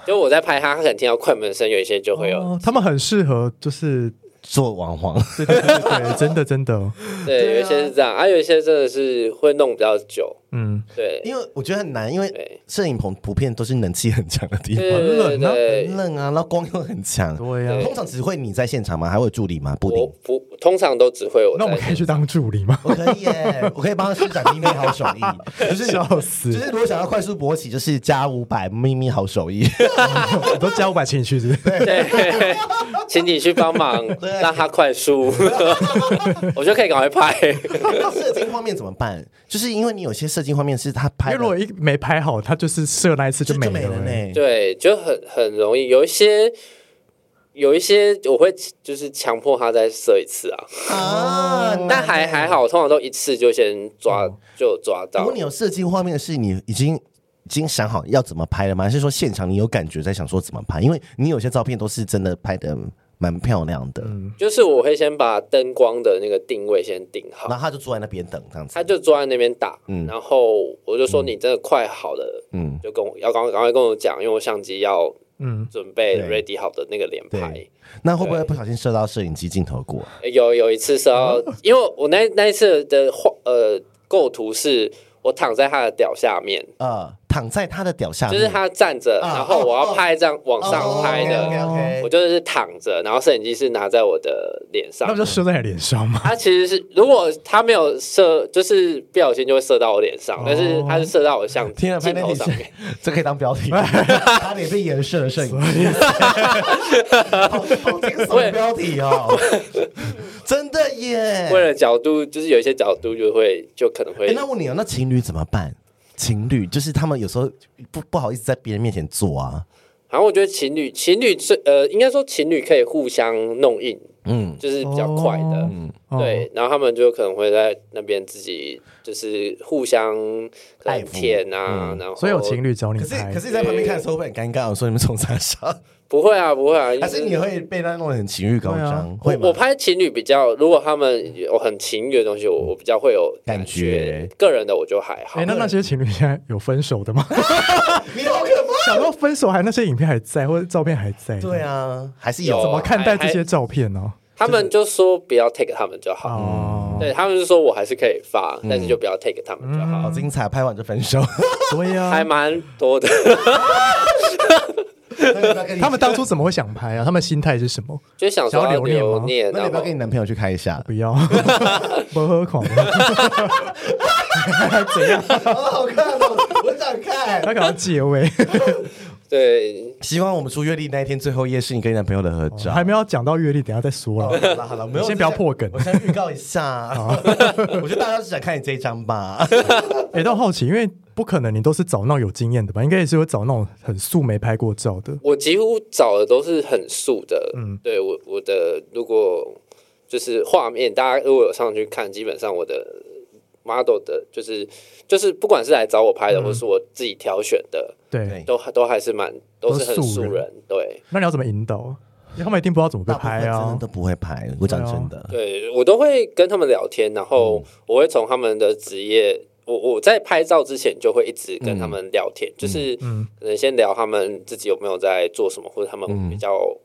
就我在拍他，他可能听到快门声，有一些就会有。他们很适合就是。做网黄，对对对对，真的真的，对，有一些是这样，啊有一些真的是会弄比较久，嗯，对，因为我觉得很难，因为摄影棚普遍都是冷气很强的地方，冷啊，冷啊，然后光又很强，对呀。通常只会你在现场吗？还会有助理吗？不不，通常都只会我。那我们可以去当助理吗？我可以耶，我可以帮他施展秘密好手艺，就是笑死，就是如果想要快速勃起，就是加五百秘密好手艺，都加五百请你去，是不是？对，请你去帮忙。让他快速，我觉得可以赶快拍。射精画面怎么办？就是因为你有些射精画面是他拍，如果一没拍好，他就是射那一次就没了呢。对，就很很容易。有一些有一些我会就是强迫他再射一次啊。啊，但还还好，通常都一次就先抓就抓到。如果你有射精画面，的事你已经已经想好要怎么拍了吗？还是说现场你有感觉在想说怎么拍？因为你有些照片都是真的拍的。蛮漂亮的，就是我会先把灯光的那个定位先定好，然后他就坐在那边等这样子，他就坐在那边打，嗯，然后我就说你真的快好了，嗯，就跟我要赶赶快跟我讲，因为我相机要嗯。准备 ready 好的那个连拍，那会不会不小心射到摄影机镜头过？有有一次射到，因为我那那一次的画呃构图是我躺在他的屌下面。啊。躺在他的屌下，就是他站着，然后我要拍一张往上拍的，我就是躺着，然后摄影机是拿在我的脸上，那不就射在脸上吗？他其实是，如果他没有射，就是不小心就会射到我脸上，但是他是射到我相机镜头上面，这可以当标题，他脸被颜射的摄影机，好惊悚标题哦，真的耶！为了角度，就是有一些角度就会就可能会。那问你哦，那情侣怎么办？情侣就是他们有时候不不好意思在别人面前做啊。然后我觉得情侣情侣是呃，应该说情侣可以互相弄硬，嗯，就是比较快的，嗯，对。然后他们就可能会在那边自己就是互相爱舔啊，然后所以有情侣找你，可是可是你在旁边看的时候会很尴尬，我说你们从啥上？不会啊，不会啊，还是你会被他弄得很情欲高涨？会吗？我拍情侣比较，如果他们有很情欲的东西，我我比较会有感觉。个人的我就还好。哎，那那些情侣现在有分手的吗？你好可怕！想到分手，还那些影片还在，或者照片还在？对啊，还是有。怎么看待这些照片呢？他们就说不要 take 他们就好。对，他们就说我还是可以发，但是就不要 take 他们就好。好精彩，拍完就分手。对呀，还蛮多的。他们当初怎么会想拍啊？他们心态是什么？就想说要留念吗？那你不要跟你男朋友去开一下？不要，不喝狂。怎样？好好看哦，我想看。他可能结尾。对，希望我们出月历那一天最后一页是你跟你男朋友的合照。还没有讲到月历，等下再说了。好了好了，我们先不要破梗，我先预告一下。我觉得大家是想看你这一张吧。哎，都好奇，因为。不可能，你都是找那种有经验的吧？应该也是会找那种很素没拍过照的。我几乎找的都是很素的。嗯，对我我的如果就是画面，大家如果有上去看，基本上我的 model 的，就是就是不管是来找我拍的，嗯、或是我自己挑选的，对，都都还是蛮都是很素人。对，那你要怎么引导？他们一定不知道怎么被拍啊，真的都不会拍。我讲真的，对我都会跟他们聊天，然后我会从他们的职业，我我在拍照之前就会一直跟他们聊天，就是可能先聊他们自己有没有在做什么，或者他们比较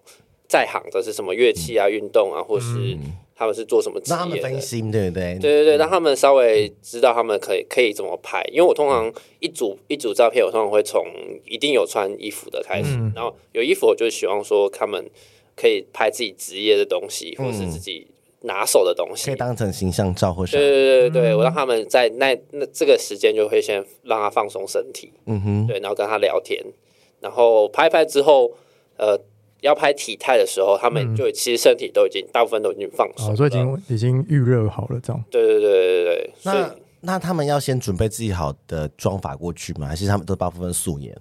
在行的是什么乐器啊、运动啊，或是。他们是做什么职业的？让他们分心，对不对？对对对，让他们稍微知道他们可以可以怎么拍。因为我通常一组一组照片，我通常会从一定有穿衣服的开始，嗯、然后有衣服，我就希望说他们可以拍自己职业的东西，或是自己拿手的东西，可以当成形象照或是。对对对对，我让他们在那那这个时间就会先让他放松身体，嗯哼，对，然后跟他聊天，然后拍拍之后，呃。要拍体态的时候，他们就其实身体都已经大部分都已经放松，所以已经已经预热好了，这样。对对对对对。那那他们要先准备自己好的妆法过去吗？还是他们都大部分素颜？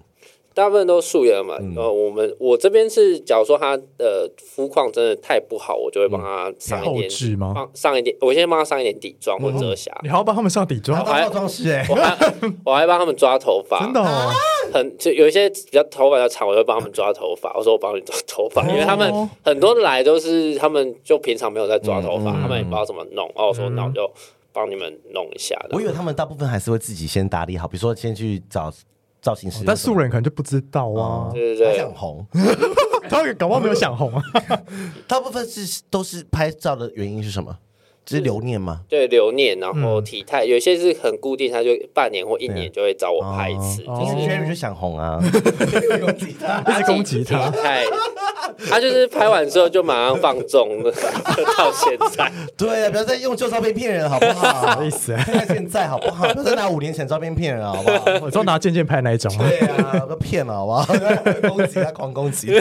大部分都素颜嘛，呃，我们我这边是，假如说他的肤况真的太不好，我就会帮他上一点，上上一点，我先帮他上一点底妆或遮瑕。你还要帮他们上底妆？我还妆师哎，我还我还帮他们抓头发，真的哦，很就有一些比较头发比较长，我会帮他们抓头发。我说我帮你抓头发，因为他们很多来都是他们就平常没有在抓头发，他们也不知道怎么弄。然后我说那我就帮你们弄一下。我以为他们大部分还是会自己先打理好，比如说先去找。造型师，但素人可能就不知道啊。对对对，想红，他搞不好没有想红啊。大部分是都是拍照的原因是什么？是留念吗？对，留念，然后体态，有些是很固定，他就半年或一年就会找我拍一次。就是别人就想红啊，攻击他，一直攻击他。他就是拍完之后就马上放纵了，到现在。对啊，不要再用旧照片骗人，好不好？不好意思，看现在好不好？不要再拿五年前照片骗人，好不好？我都拿渐渐拍那一种。对啊，都骗了，好不好？攻击他，狂攻击，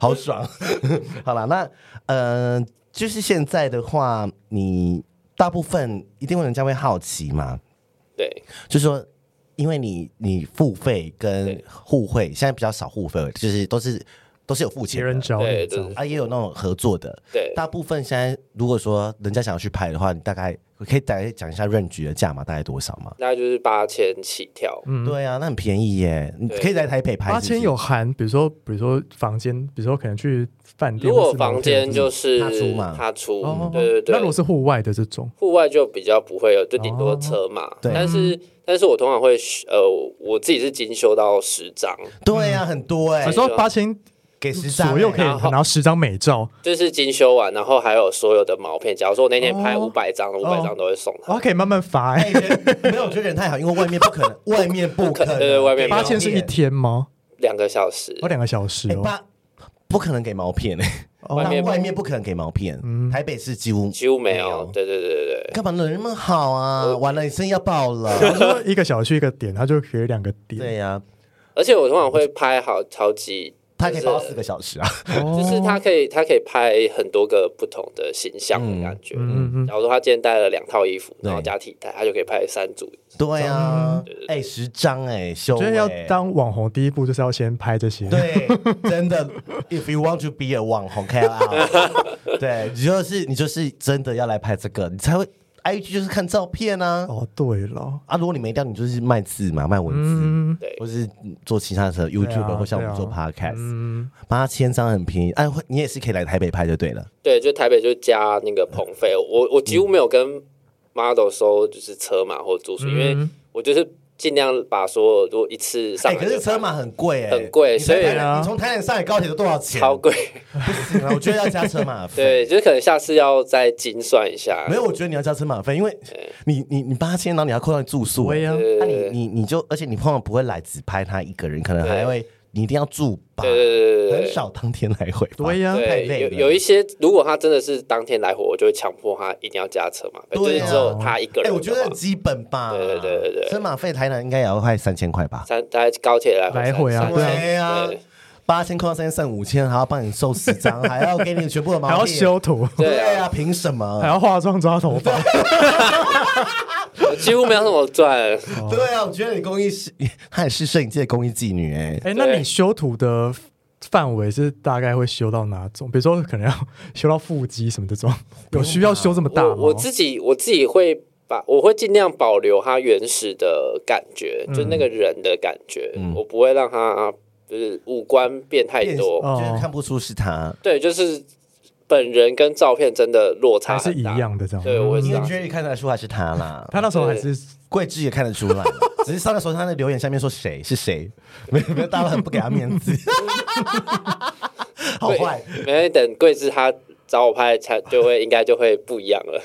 好爽。好了，那嗯。就是现在的话，你大部分一定会人家会好奇嘛？对，就是说，因为你你付费跟互惠，现在比较少互费，就是都是都是有付钱的，别人找你对，对，啊，也有那种合作的。对，大部分现在如果说人家想要去拍的话，你大概。可以大概讲一下 range 的价码大概多少吗？大概就是八千起跳。嗯，对啊，那很便宜耶。你可以在台北拍。八千有含，比如说，比如说房间，比如说可能去饭店。如果房间就是他出嘛，他出。对对对。那如果是户外的这种，户外就比较不会有，就顶多车嘛。对。但是，但是我通常会呃，我自己是精修到十张。对呀，很多哎。你说八千。给十张左右可以拿十张美照，就是精修完，然后还有所有的毛片。假如说我那天拍五百张，五百张都会送他。我可以慢慢发。没有，我觉得人太好，因为外面不可能，外面不可能。对对，外面八千是一天吗？两个小时。哦，两个小时哦。不可能给毛片诶，外面外面不可能给毛片。台北市几乎几乎没有。对对对对对。干嘛人那么好啊？完了，你生意要爆了。一个小区一个点，他就给两个点。对呀。而且我通常会拍好超级。他可以包四个小时啊，就是他可以，他可以拍很多个不同的形象的感觉。嗯嗯。假如说他今天带了两套衣服，然后加体态，他就可以拍三组。对啊，哎，十张哎，修。觉得要当网红，第一步就是要先拍这些。对，真的。If you want to be a 网红，KOL，对，你就是你就是真的要来拍这个，你才会。I G 就是看照片啊。哦，对了，啊，如果你没掉，你就是卖字嘛，卖文字，对，或是做其他的 YouTube，或像我们做 Podcast，八千张很便宜。哎，你也是可以来台北拍就对了。对，就台北就加那个棚费，我我几乎没有跟 model 收就是车嘛或住宿，因为我就是。尽量把所有都一次上。可是车马很贵，很贵，所以你从台南上海高铁都多少钱？超贵，不行啊！我觉得要加车马费。对，就是可能下次要再精算一下。没有，我觉得你要加车马费，因为你你你八千，然后你要扣掉住宿，对呀。那你你你就，而且你朋友不会来只拍他一个人，可能还会。你一定要住吧，对对对对，很少当天来回。对呀，太累了。有有一些，如果他真的是当天来回，我就会强迫他一定要加车马费。对，只有他一个人。哎，我觉得很基本吧。对对对对对，车马费台南应该也要快三千块吧？三，大概高铁来来回啊，对啊，八千扣到三千剩五千，还要帮你收十张，还要给你全部的毛片，还要修图。对啊，凭什么？还要化妆、抓头发。几乎没有什么赚。对啊，我觉得你公益是，她也是摄影界的工艺妓女哎。哎，那你修图的范围是大概会修到哪种？比如说，可能要修到腹肌什么这种，有需要修这么大吗？我自己我自己会把，我会尽量保留它原始的感觉，就那个人的感觉，我不会让它就是五官变太多，就是看不出是他。对，就是本人跟照片真的落差是一样的，这样。对，我应该绝对看得出来是他啦。他那时候还是桂枝也看得出来，只是上的时候他的留言下面说谁是谁，没有没有，大家很不给他面子，好坏。没等桂枝他。找我拍才就会应该就会不一样了。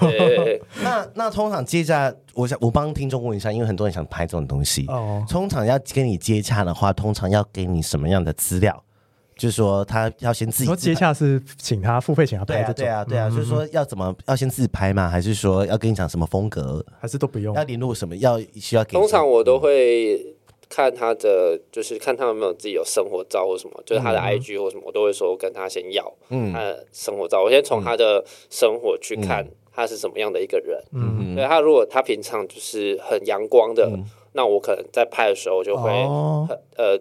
对，那那通常接洽，我想我帮听众问一下，因为很多人想拍这种东西。哦。通常要跟你接洽的话，通常要给你什么样的资料？就是说他要先自己。说接洽是请他付费请他拍这种。对啊对啊对啊，就是说要怎么要先自拍吗？还是说要跟你讲什么风格？还是都不用？要联络什么？要需要给？通常我都会。看他的，就是看他有没有自己有生活照或什么，就是他的 IG 或什么，我都会说跟他先要，嗯，他的生活照，我先从他的生活去看他是什么样的一个人，嗯，对他如果他平常就是很阳光的，那我可能在拍的时候就会很，呃，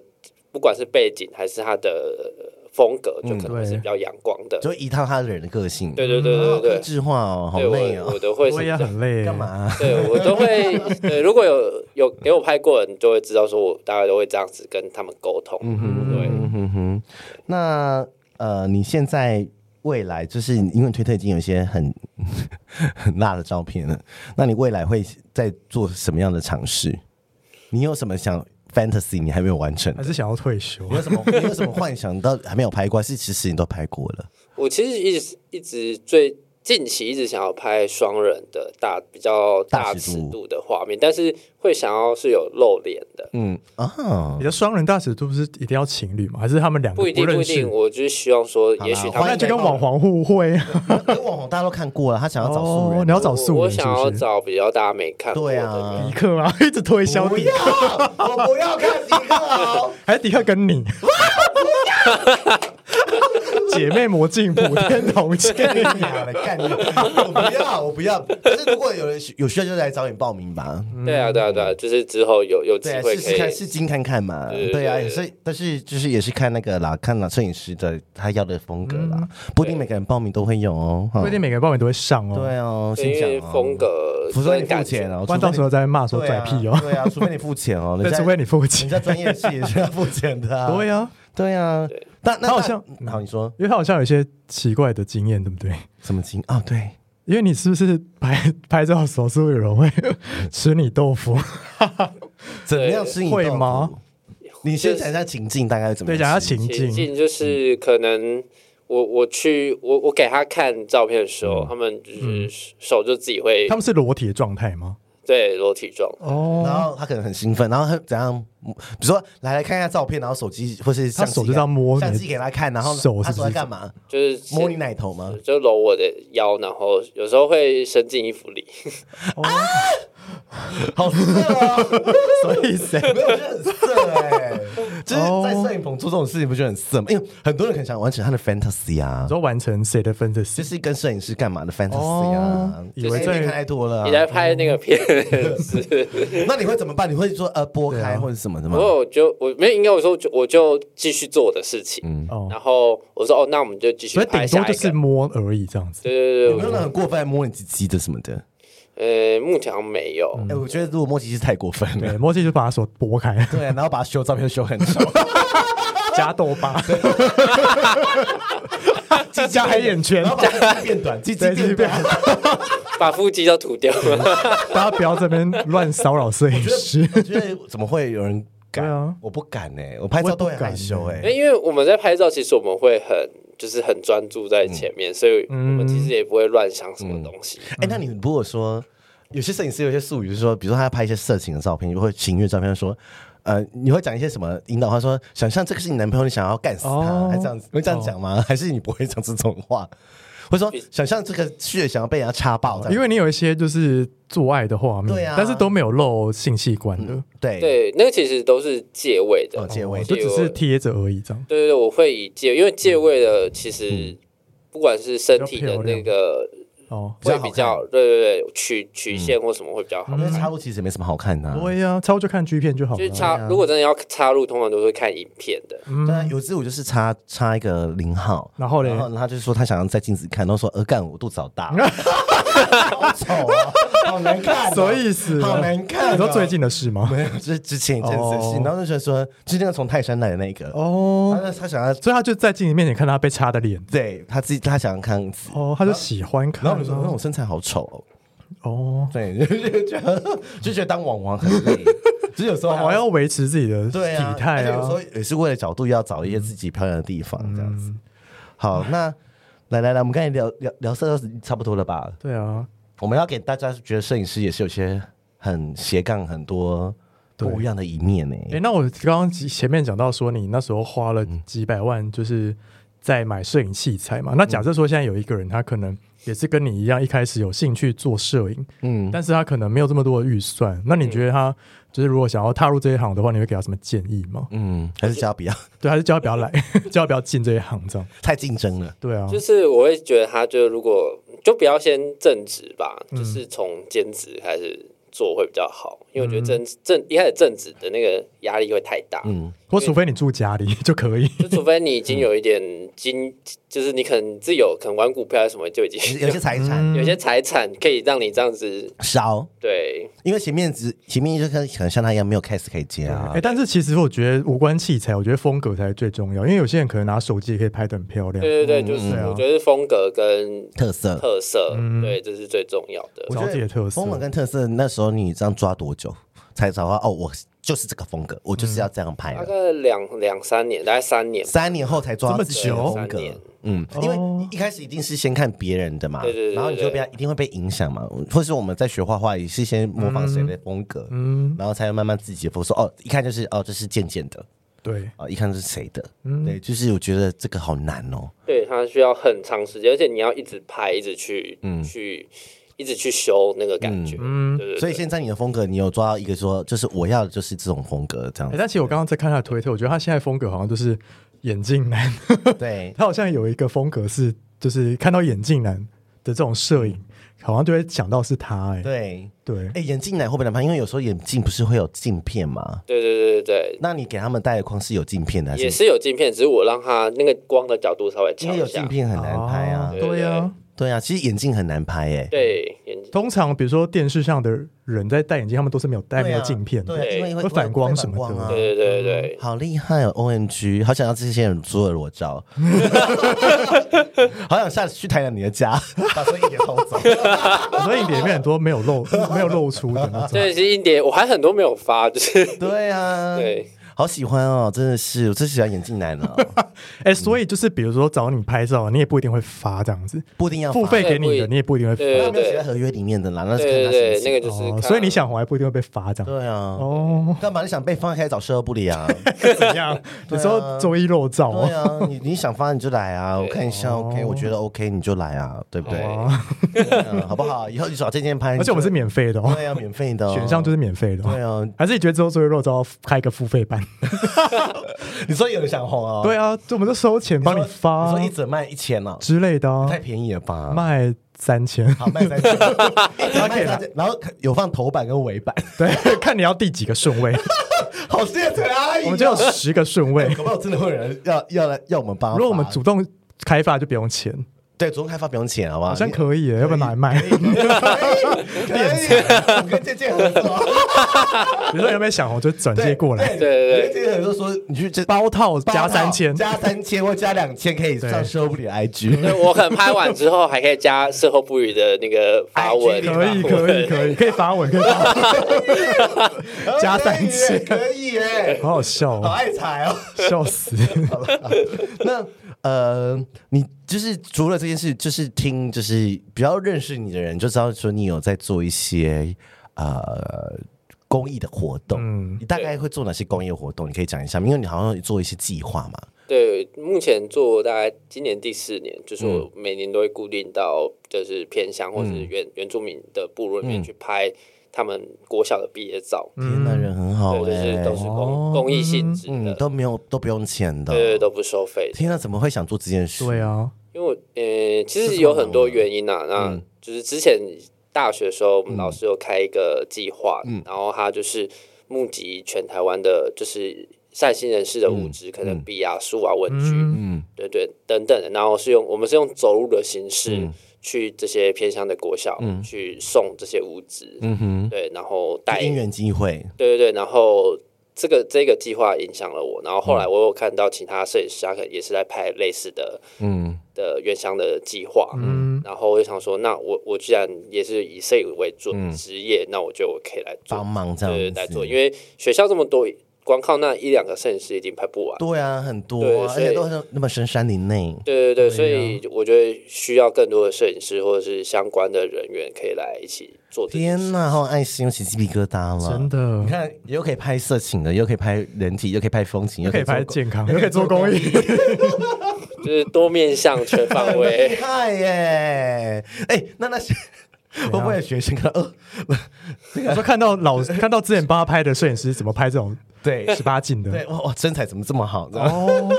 不管是背景还是他的。风格就可能是比较阳光的，就一套他的人的个性。对对对对对，客制化哦，好累哦，我都会我也很累，干嘛？对我都会，对，如果有有给我拍过的，你就会知道说我大概都会这样子跟他们沟通。嗯哼，对，嗯哼哼。那呃，你现在未来就是因为推特已经有一些很 很辣的照片了，那你未来会在做什么样的尝试？你有什么想？Fantasy 你还没有完成，还是想要退休？你有什么？你有什么幻想到还没有拍过？是其实你都拍过了。我其实一直一直最。近期一直想要拍双人的大比较大尺度的画面，但是会想要是有露脸的。嗯啊，你的双人大尺度不是一定要情侣吗？还是他们两个不，不一定？不一定，我就是希望说，也许他们就跟网红互惠。啊网红大家都看过了，他想要找素人，哦、你要找素人我，我想要找比较大家没看过的。对啊，迪克啊，一直推销迪克，我不要看迪克，还是迪克跟你。姐妹魔镜普天同庆，干你！我不要，我不要。但是如果有人有需要，就来找你报名吧。对啊，对啊，对啊，就是之后有有机会试试看，试镜看看嘛。对啊，也是但是就是也是看那个啦，看了摄影师的他要的风格啦，不一定每个人报名都会有哦，不一定每个人报名都会上哦。对哦，因为风格，除非你付钱哦，不然到时候再骂说拽屁哦。对啊，除非你付钱哦，除非你付钱，人家专业戏也是要付钱的。对啊，对呀。但他好像，好你说，因为他好像有一些奇怪的经验，对不对？什么经啊？哦，对，因为你是不是拍拍照的时候是不是有人会 吃你豆腐？怎么样吃你豆腐？会吗？你先讲一下情境，大概怎么？对，讲一下情境。情境就是可能我我去我我给他看照片的时候，他们就是手就自己会，他们是裸体的状态吗？对，裸体状哦，然后他可能很兴奋，然后他怎样？比如说来来看一下照片，然后手机或是他手就这样摸相机给他看，然后手他手在干嘛？就是摸你奶头吗？就搂我的腰，然后有时候会伸进衣服里。好色啊！什么意思？没有，我觉得很色哎。就是在摄影棚做这种事情，不觉得很色吗？因为很多人很想完成他的 fantasy 啊。你说完成谁的 fantasy？就是跟摄影师干嘛的 fantasy 啊？以为这太多了。你在拍那个片，那你会怎么办？你会说呃拨开或者什么的吗？我就我没有，应该我说就我就继续做我的事情。嗯，然后我说哦，那我们就继续拍下一个。就是摸而已，这样子。对对对，有没有那很过分摸你鸡鸡的什么的？呃，目前没有。哎，我觉得如果摸鸡鸡太过分了，摸鸡鸡就把他手拨开，对，然后把他修照片修很丑，加痘疤，加黑眼圈，然后把变短，鸡鸡变短，把腹肌都涂掉了。大家不要这边乱骚扰摄影师。我觉得怎么会有人敢啊？我不敢哎，我拍照都很害羞哎。因为我们在拍照，其实我们会很。就是很专注在前面，嗯、所以我们其实也不会乱想什么东西。哎、嗯欸，那你如果说有些摄影师有些术语，就是说，比如说他要拍一些色情的照片，就会情欲照片，说，呃，你会讲一些什么引导？他说，想象这个是你男朋友，你想要干死他，哦、还这样子，会这样讲吗？哦、还是你不会讲这种话？或者说，想象这个血想要被人家插爆，因为你有一些就是做爱的画面，对啊，但是都没有露性器官的，对。对，那个其实都是借位的，借位。就只是贴着而已，这样。对对对，我会以借，因为借位的其实不管是身体的那个。哦，会比较对对对，曲曲线或什么会比较好。因为插入其实没什么好看的。对呀，插入就看 G 片就好了。就是插，如果真的要插入，通常都会看影片的。对，有支我就是插插一个零号，然后呢，然后他就是说他想要在镜子看，然后说呃干我肚子好大，好丑啊，好难看，什么意思？好难看。你说最近的事吗？没有，就是之前一件事情。然后就觉得说，就是那个从泰山来的那个哦，他他想要，所以他就在镜子面前看他被插的脸，对他自己他想要看哦，他就喜欢看。说那种身材好丑哦，哦对，就觉得就觉得当网王很累，只有时候还要维持自己的体态啊，有时候也是为了角度要找一些自己漂亮的地方这样子。好，那。来来来，我们刚才聊聊聊色都差不多了吧？对啊，我们要给大家觉得摄影师也是有些很斜杠很多不一样的一面呢。哎，那我刚刚前面讲到说，你那时候花了几百万，就是在买摄影器材嘛。嗯、那假设说现在有一个人，他可能也是跟你一样，一开始有兴趣做摄影，嗯，但是他可能没有这么多的预算。那你觉得他？就是如果想要踏入这一行的话，你会给他什么建议吗？嗯，还是叫他不要？对，还是叫他不要来，叫他不要进这一行，这样太竞争了。对啊，就是我会觉得他就如果就不要先正职吧，嗯、就是从兼职开始。做会比较好，因为我觉得正正一开始正职的那个压力会太大。嗯，或除非你住家里 就可以，就除非你已经有一点金，就是你可能自有可能玩股票还是什么，就已经有些财产，有些财产可以让你这样子烧。对，因为前面只前面就可能像他一样没有 case 可以接啊。哎，但是其实我觉得无关器材，我觉得风格才是最重要，因为有些人可能拿手机也可以拍的很漂亮。对对对，就是我觉得风格跟特色特色，对，这是最重要的。我觉得特色，风格跟特色，那时候你这样抓。多久才找到？哦，我就是这个风格，我就是要这样拍。大概两两三年，大概三年，三年后才抓这么久风格。嗯，因为一开始一定是先看别人的嘛，对对对，然后你就被一定会被影响嘛。或是我们在学画画，也是先模仿谁的风格，嗯，然后才慢慢自己的风格。哦，一看就是哦，这是渐渐的，对，哦，一看是谁的，对，就是我觉得这个好难哦。对，它需要很长时间，而且你要一直拍，一直去，嗯，去。一直去修那个感觉，嗯，对对对，所以现在你的风格，你有抓到一个说，就是我要的就是这种风格这样子。但其实我刚刚在看他的推特，我觉得他现在风格好像就是眼镜男，对，他好像有一个风格是，就是看到眼镜男的这种摄影，好像就会想到是他，哎，对。对，哎，眼镜男会不会难拍？因为有时候眼镜不是会有镜片吗？对对对对。对，那你给他们戴的框是有镜片的，也是有镜片，只是我让他那个光的角度稍微调一下，因为有镜片很难拍啊，对呀。对啊，其实眼镜很难拍诶。对，眼镜通常比如说电视上的人在戴眼镜，他们都是没有戴那个镜片的，对，因为会反光什么的。对对对，好厉害哦！OMG，好想要这些人做裸照，好想下次去台南你的家，把所有硬碟偷走。所以里面很多没有露、没有露出的那种。对，其实硬碟我还很多没有发，就是对啊，对。好喜欢哦，真的是，我最喜欢眼镜男了。哎，所以就是比如说找你拍照，你也不一定会发这样子，不一定要付费给你的，你也不一定会发。没有写在合约里面的啦，那是看他心情。那个就是，所以你想红还不一定会被发这样。对啊，哦，干嘛你想被发开始找售后部里啊？怎样？有时候周一漏照。对啊，你你想发你就来啊，我看一下 OK，我觉得 OK 你就来啊，对不对？好不好？以后你找这件拍，而且我们是免费的哦，对啊，免费的，选项就是免费的。对啊，还是你觉得之后周一漏照开一个付费版？你说有人想红啊？对啊，就我们就收钱帮你发，说一折卖一千了之类的，太便宜了吧？卖三千，好卖三千，然后有放头版跟尾版，对，看你要第几个顺位，好谢谢阿姨，我们就有十个顺位，可不可真的会有人要要来要我们帮？如果我们主动开发就不用钱。对，主动开发不用钱，好不好？好像可以，要不要拿来卖？可以，我跟健健合作。比如说有没有想红，就转接过来。对对对，健健合作说，你去这包套加三千，加三千或加两千可以上售后部里的 IG。我可能拍完之后还可以加售后部里的那个发文，可以可以可以可以发文，可以发文，加三千可以耶，好好笑，好爱财哦，笑死。那。呃，你就是除了这件事，就是听，就是比较认识你的人就知道说你有在做一些呃公益的活动。嗯，你大概会做哪些公益活动？你可以讲一下，因为你好像做一些计划嘛。对，目前做大概今年第四年，就是我每年都会固定到就是偏乡或者是原、嗯、原住民的部落里面去拍。他们国小的毕业照，天哪，人很好，就是都是公公益性质的，都没有都不用钱的，对，都不收费。天哪，怎么会想做这件事？对啊，因为呃，其实有很多原因呐。那就是之前大学的时候，我们老师有开一个计划，然后他就是募集全台湾的，就是善心人士的物资，可能笔啊、书啊、文具，嗯，对对，等等的。然后是用我们是用走路的形式。去这些偏乡的国小，嗯，去送这些物资，嗯哼，对，然后带因缘机会，对对对，然后这个这个计划影响了我，然后后来我有看到其他摄影师，他可能也是在拍类似的，嗯，的原乡的计划，嗯，然后我就想说，那我我既然也是以摄影为主职业，那我就我可以来帮忙这样来做，因为学校这么多。光靠那一两个摄影师已经拍不完。对啊，很多，而且都是那么深山林内。对对对，所以我觉得需要更多的摄影师或者是相关的人员可以来一起做。天哪，好爱心，起鸡皮疙瘩了。真的，你看，又可以拍色情的，又可以拍人体，又可以拍风景，又可以拍健康，又可以做公益，就是多面向、全范围。厉害耶！哎，那那些。会不会学生看到？我说看到老看到之前帮他拍的摄影师怎么拍这种对十八禁的？对哇哇，身材怎么这么好？哦，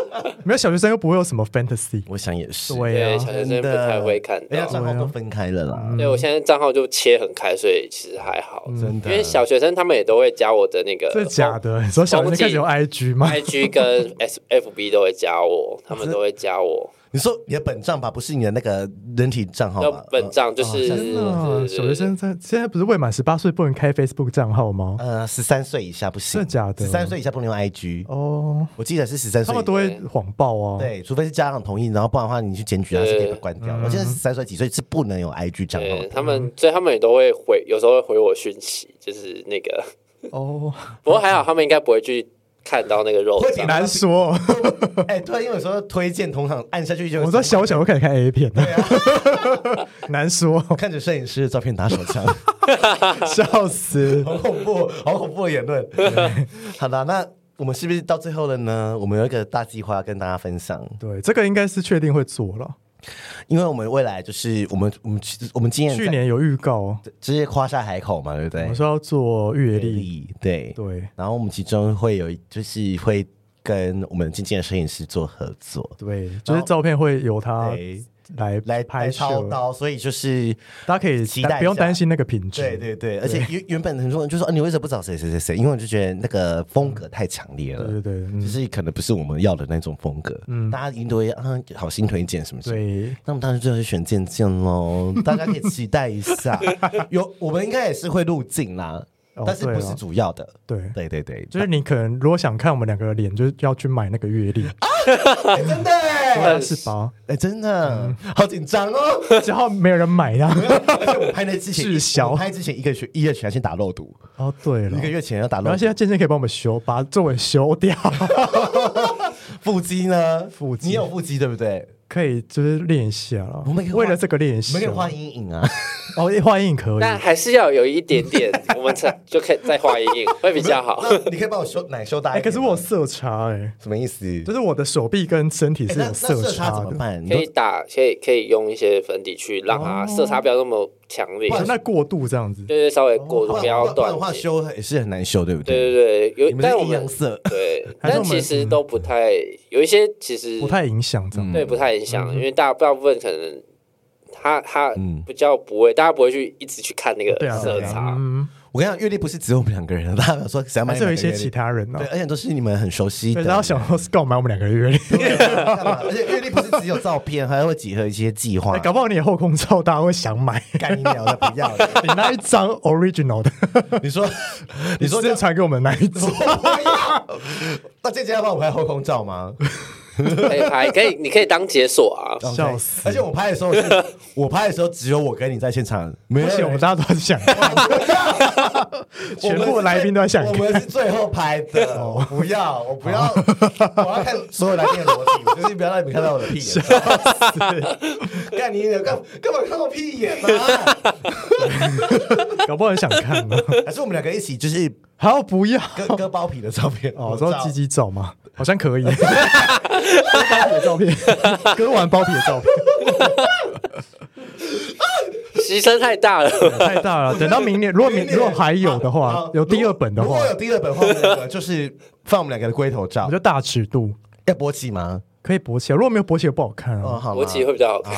没有小学生又不会有什么 fantasy，我想也是。对，小学生不太会看。人家账号都分开了啦。对，我现在账号就切很开，所以其实还好。真的，因为小学生他们也都会加我的那个。真的假的？你说小学生开始用 IG 吗？IG 跟 SFB 都会加我，他们都会加我。你说你的本账吧，不是你的那个人体账号吧？本账就是小学生在现在不是未满十八岁不能开 Facebook 账号吗？呃，十三岁以下不行，真的假的？十三岁以下不能用 IG 哦。我记得是十三岁，他们都会谎报啊。对，除非是家长同意，然后不然的话，你去检举他是可以被关掉。我记得十三岁几岁是不能有 IG 账号。他们所以他们也都会回，有时候会回我讯息，就是那个哦。不过还好，他们应该不会去。看到那个肉，会难说。哎，对，因为有时候推荐通常按下去就，我说小小我开始看 A 片，对啊，难说。看着摄影师的照片打手枪，笑死，好恐怖，好恐怖的言论。好的，那我们是不是到最后了呢？我们有一个大计划要跟大家分享。对，这个应该是确定会做了。因为我们未来就是我们我们我们今年去年有预告，直接夸下海口嘛，对不对？我们说要做阅历，对对。然后我们其中会有就是会跟我们经纪的摄影师做合作，对，就是照片会由他。来来拍摄，所以就是大家可以期待，不用担心那个品质。对对对，而且原原本很多人就说，你为什么不找谁谁谁谁？因为我就觉得那个风格太强烈了，对对对，就是可能不是我们要的那种风格。嗯，大家一定都会啊，好心推荐什么什么。对，那么当然最后是选健健喽，大家可以期待一下。有我们应该也是会入镜啦。但是不是主要的，对对对对，就是你可能如果想看我们两个的脸，就是要去买那个月历啊，真的，是包？哎，真的，好紧张哦，之后没有人买呀。拍那之前滞销，拍之前一个月一月前先打肉毒哦，对了，一个月前要打肉毒，然后现在健健可以帮我们修，把皱纹修掉。腹肌呢？腹肌，你有腹肌对不对？可以就是练一下了，我们为了这个练习，我们可以画阴影啊。哦，画阴影可以，但还是要有一点点，我们才就可以再画阴影，会比较好。你可以帮我修奶修大一点。可是我有色差哎，什么意思？就是我的手臂跟身体是有色差的，怎么办？可以打，可以可以用一些粉底去让它色差不要那么强烈。那过度这样子，对对，稍微过度不要断。的话修也是很难修，对不对？对对对，有但我们色对，但其实都不太有一些其实不太影响这样，对，不太影响，因为大大部分可能。他他比较不会，大家不会去一直去看那个色差。我跟你讲，阅历不是只有我们两个人，大家说想买，还有一些其他人呢。对，而且都是你们很熟悉的。然后想说是购买我们两个人阅历，而且阅历不是只有照片，还会结合一些计划。搞不好你后空照，大家会想买。干你娘的，不要！你那一张 original 的，你说 你说先传给我们那一张。那这件要帮我拍后空照吗？可以拍，可以，你可以当解锁啊！笑死！而且我拍的时候，我拍的时候只有我跟你在现场，没有我们大家都在想，全部来宾都在想，我们是最后拍的。不要，我不要，我要看所有来宾的裸体，就是不要让你们看到我的屁眼。干你干干嘛看我屁眼呢？搞不好很想看呢。还是我们两个一起，就是还要不要割割包皮的照片？哦，说鸡鸡照吗？好像可以。包皮的照片，割完包皮的照片，牺牲太大了，太大了。等到明年，如果明如果还有的话，有第二本的话，如果有第二本的话，就是放我们两个的龟头照，我觉得大尺度要勃起吗？可以勃起，如果没有勃起，不好看啊。勃起会比较好看。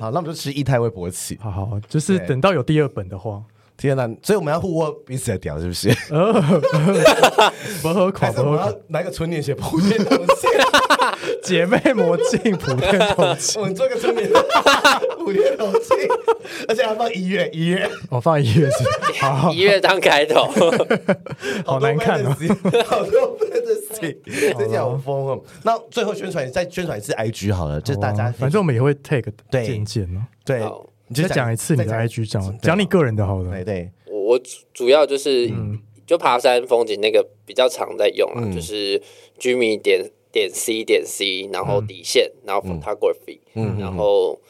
好，那我们就吃液态会勃起。好好，就是等到有第二本的话。天哪！所以我们要互握彼此的屌，是不是？不喝垮，不喝垮。拿个春联写普天同庆，姐妹魔镜普天同庆。我们做个春联，普天同庆，而且还放一月一月，我放一月是好，一月当开头，好难看哦，好多 fantasy，真的好疯哦。那最后宣传再宣传一次 IG 好了，就是大家反正我们也会 take 渐渐哦，对。你再讲一次你的 IG，讲讲你个人的好了。对对，我主要就是就爬山风景那个比较常在用啊，就是 Jimmy 点点 C 点 C，然后底线，然后 Photography，然后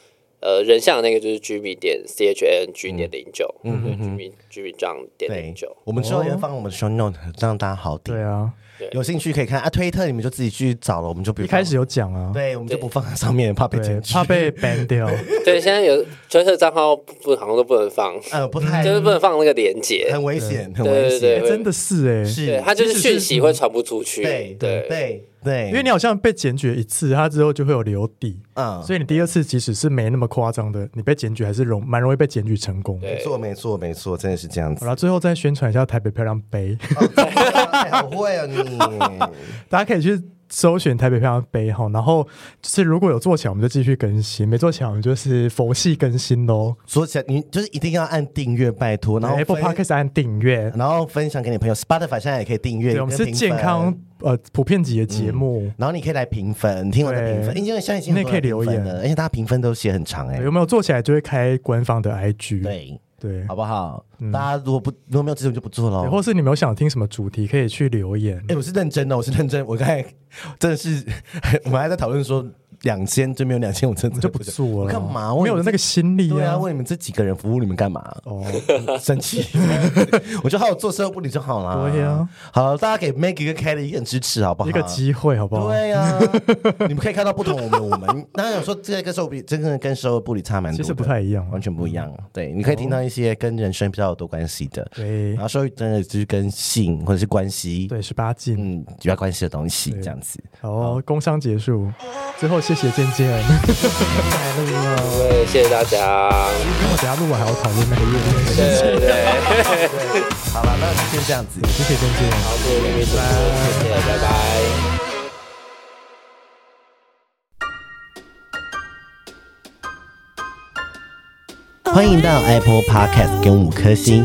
呃人像那个就是 Jimmy 点 C H N G 点零九，嗯嗯 Jimmy Jimmy 这样点零九。我们之后也放我们的 show note，让大家好点。对啊。有兴趣可以看啊，推特你们就自己去找了，我们就不一开始有讲啊，对，我们就不放在上面，怕被怕被 ban 掉。对，现在有推特账号不好像都不能放，呃，不太就是不能放那个链接，很危险，很危险，真的是哎，是，它就是讯息会传不出去，对对对。对，因为你好像被检举一次，它之后就会有留底，嗯，所以你第二次即使是没那么夸张的，你被检举还是容蛮容易被检举成功。没错，没错，没错，真的是这样子。好了，最后再宣传一下台北漂亮杯，好会啊你，大家可以去。搜寻台北漂亮杯哈，然后就是如果有做起来，我们就继续更新；没做起来，我们就是佛系更新喽。做起来，你就是一定要按订阅，拜托。然后 Apple Podcast 按订阅，然后分享给你朋友。Spotify 现在也可以订阅。对，我们是健康呃普遍级的节目，然后你可以来评分，听完的评分，因为现在已经可以留言了，而且大家评分都写很长哎。有没有做起来就会开官方的 IG？对。对，好不好？大家如果不如果没有这种就不做了，或是你们有想听什么主题，可以去留言。哎，我是认真的，我是认真。我刚才真的是，我们还在讨论说。两千就没有两千，我真的就不做了。干嘛？我没有那个心力啊！对啊，为你们这几个人服务，你们干嘛？哦，生气！我就好好做售后部里就好了。对呀，好，大家给 Maggie 跟 Kelly 一个支持，好不好？一个机会，好不好？对呀，你们可以看到不同我们我们。当然有说这个跟售后部真的跟售后部里差蛮多，其实不太一样，完全不一样。对，你可以听到一些跟人生比较有多关系的。对，然后售后真的就是跟性或者是关系，对，十八禁，嗯，比较关系的东西这样子。好，工商结束，最后谢谢健健。来录了，对，谢谢大家。我等下录完还要讨论那个月历。对对对。好了，那就先这样子，谢谢健健。好，谢谢拜拜，谢谢，拜拜。欢迎到 Apple Podcast 给我们五颗星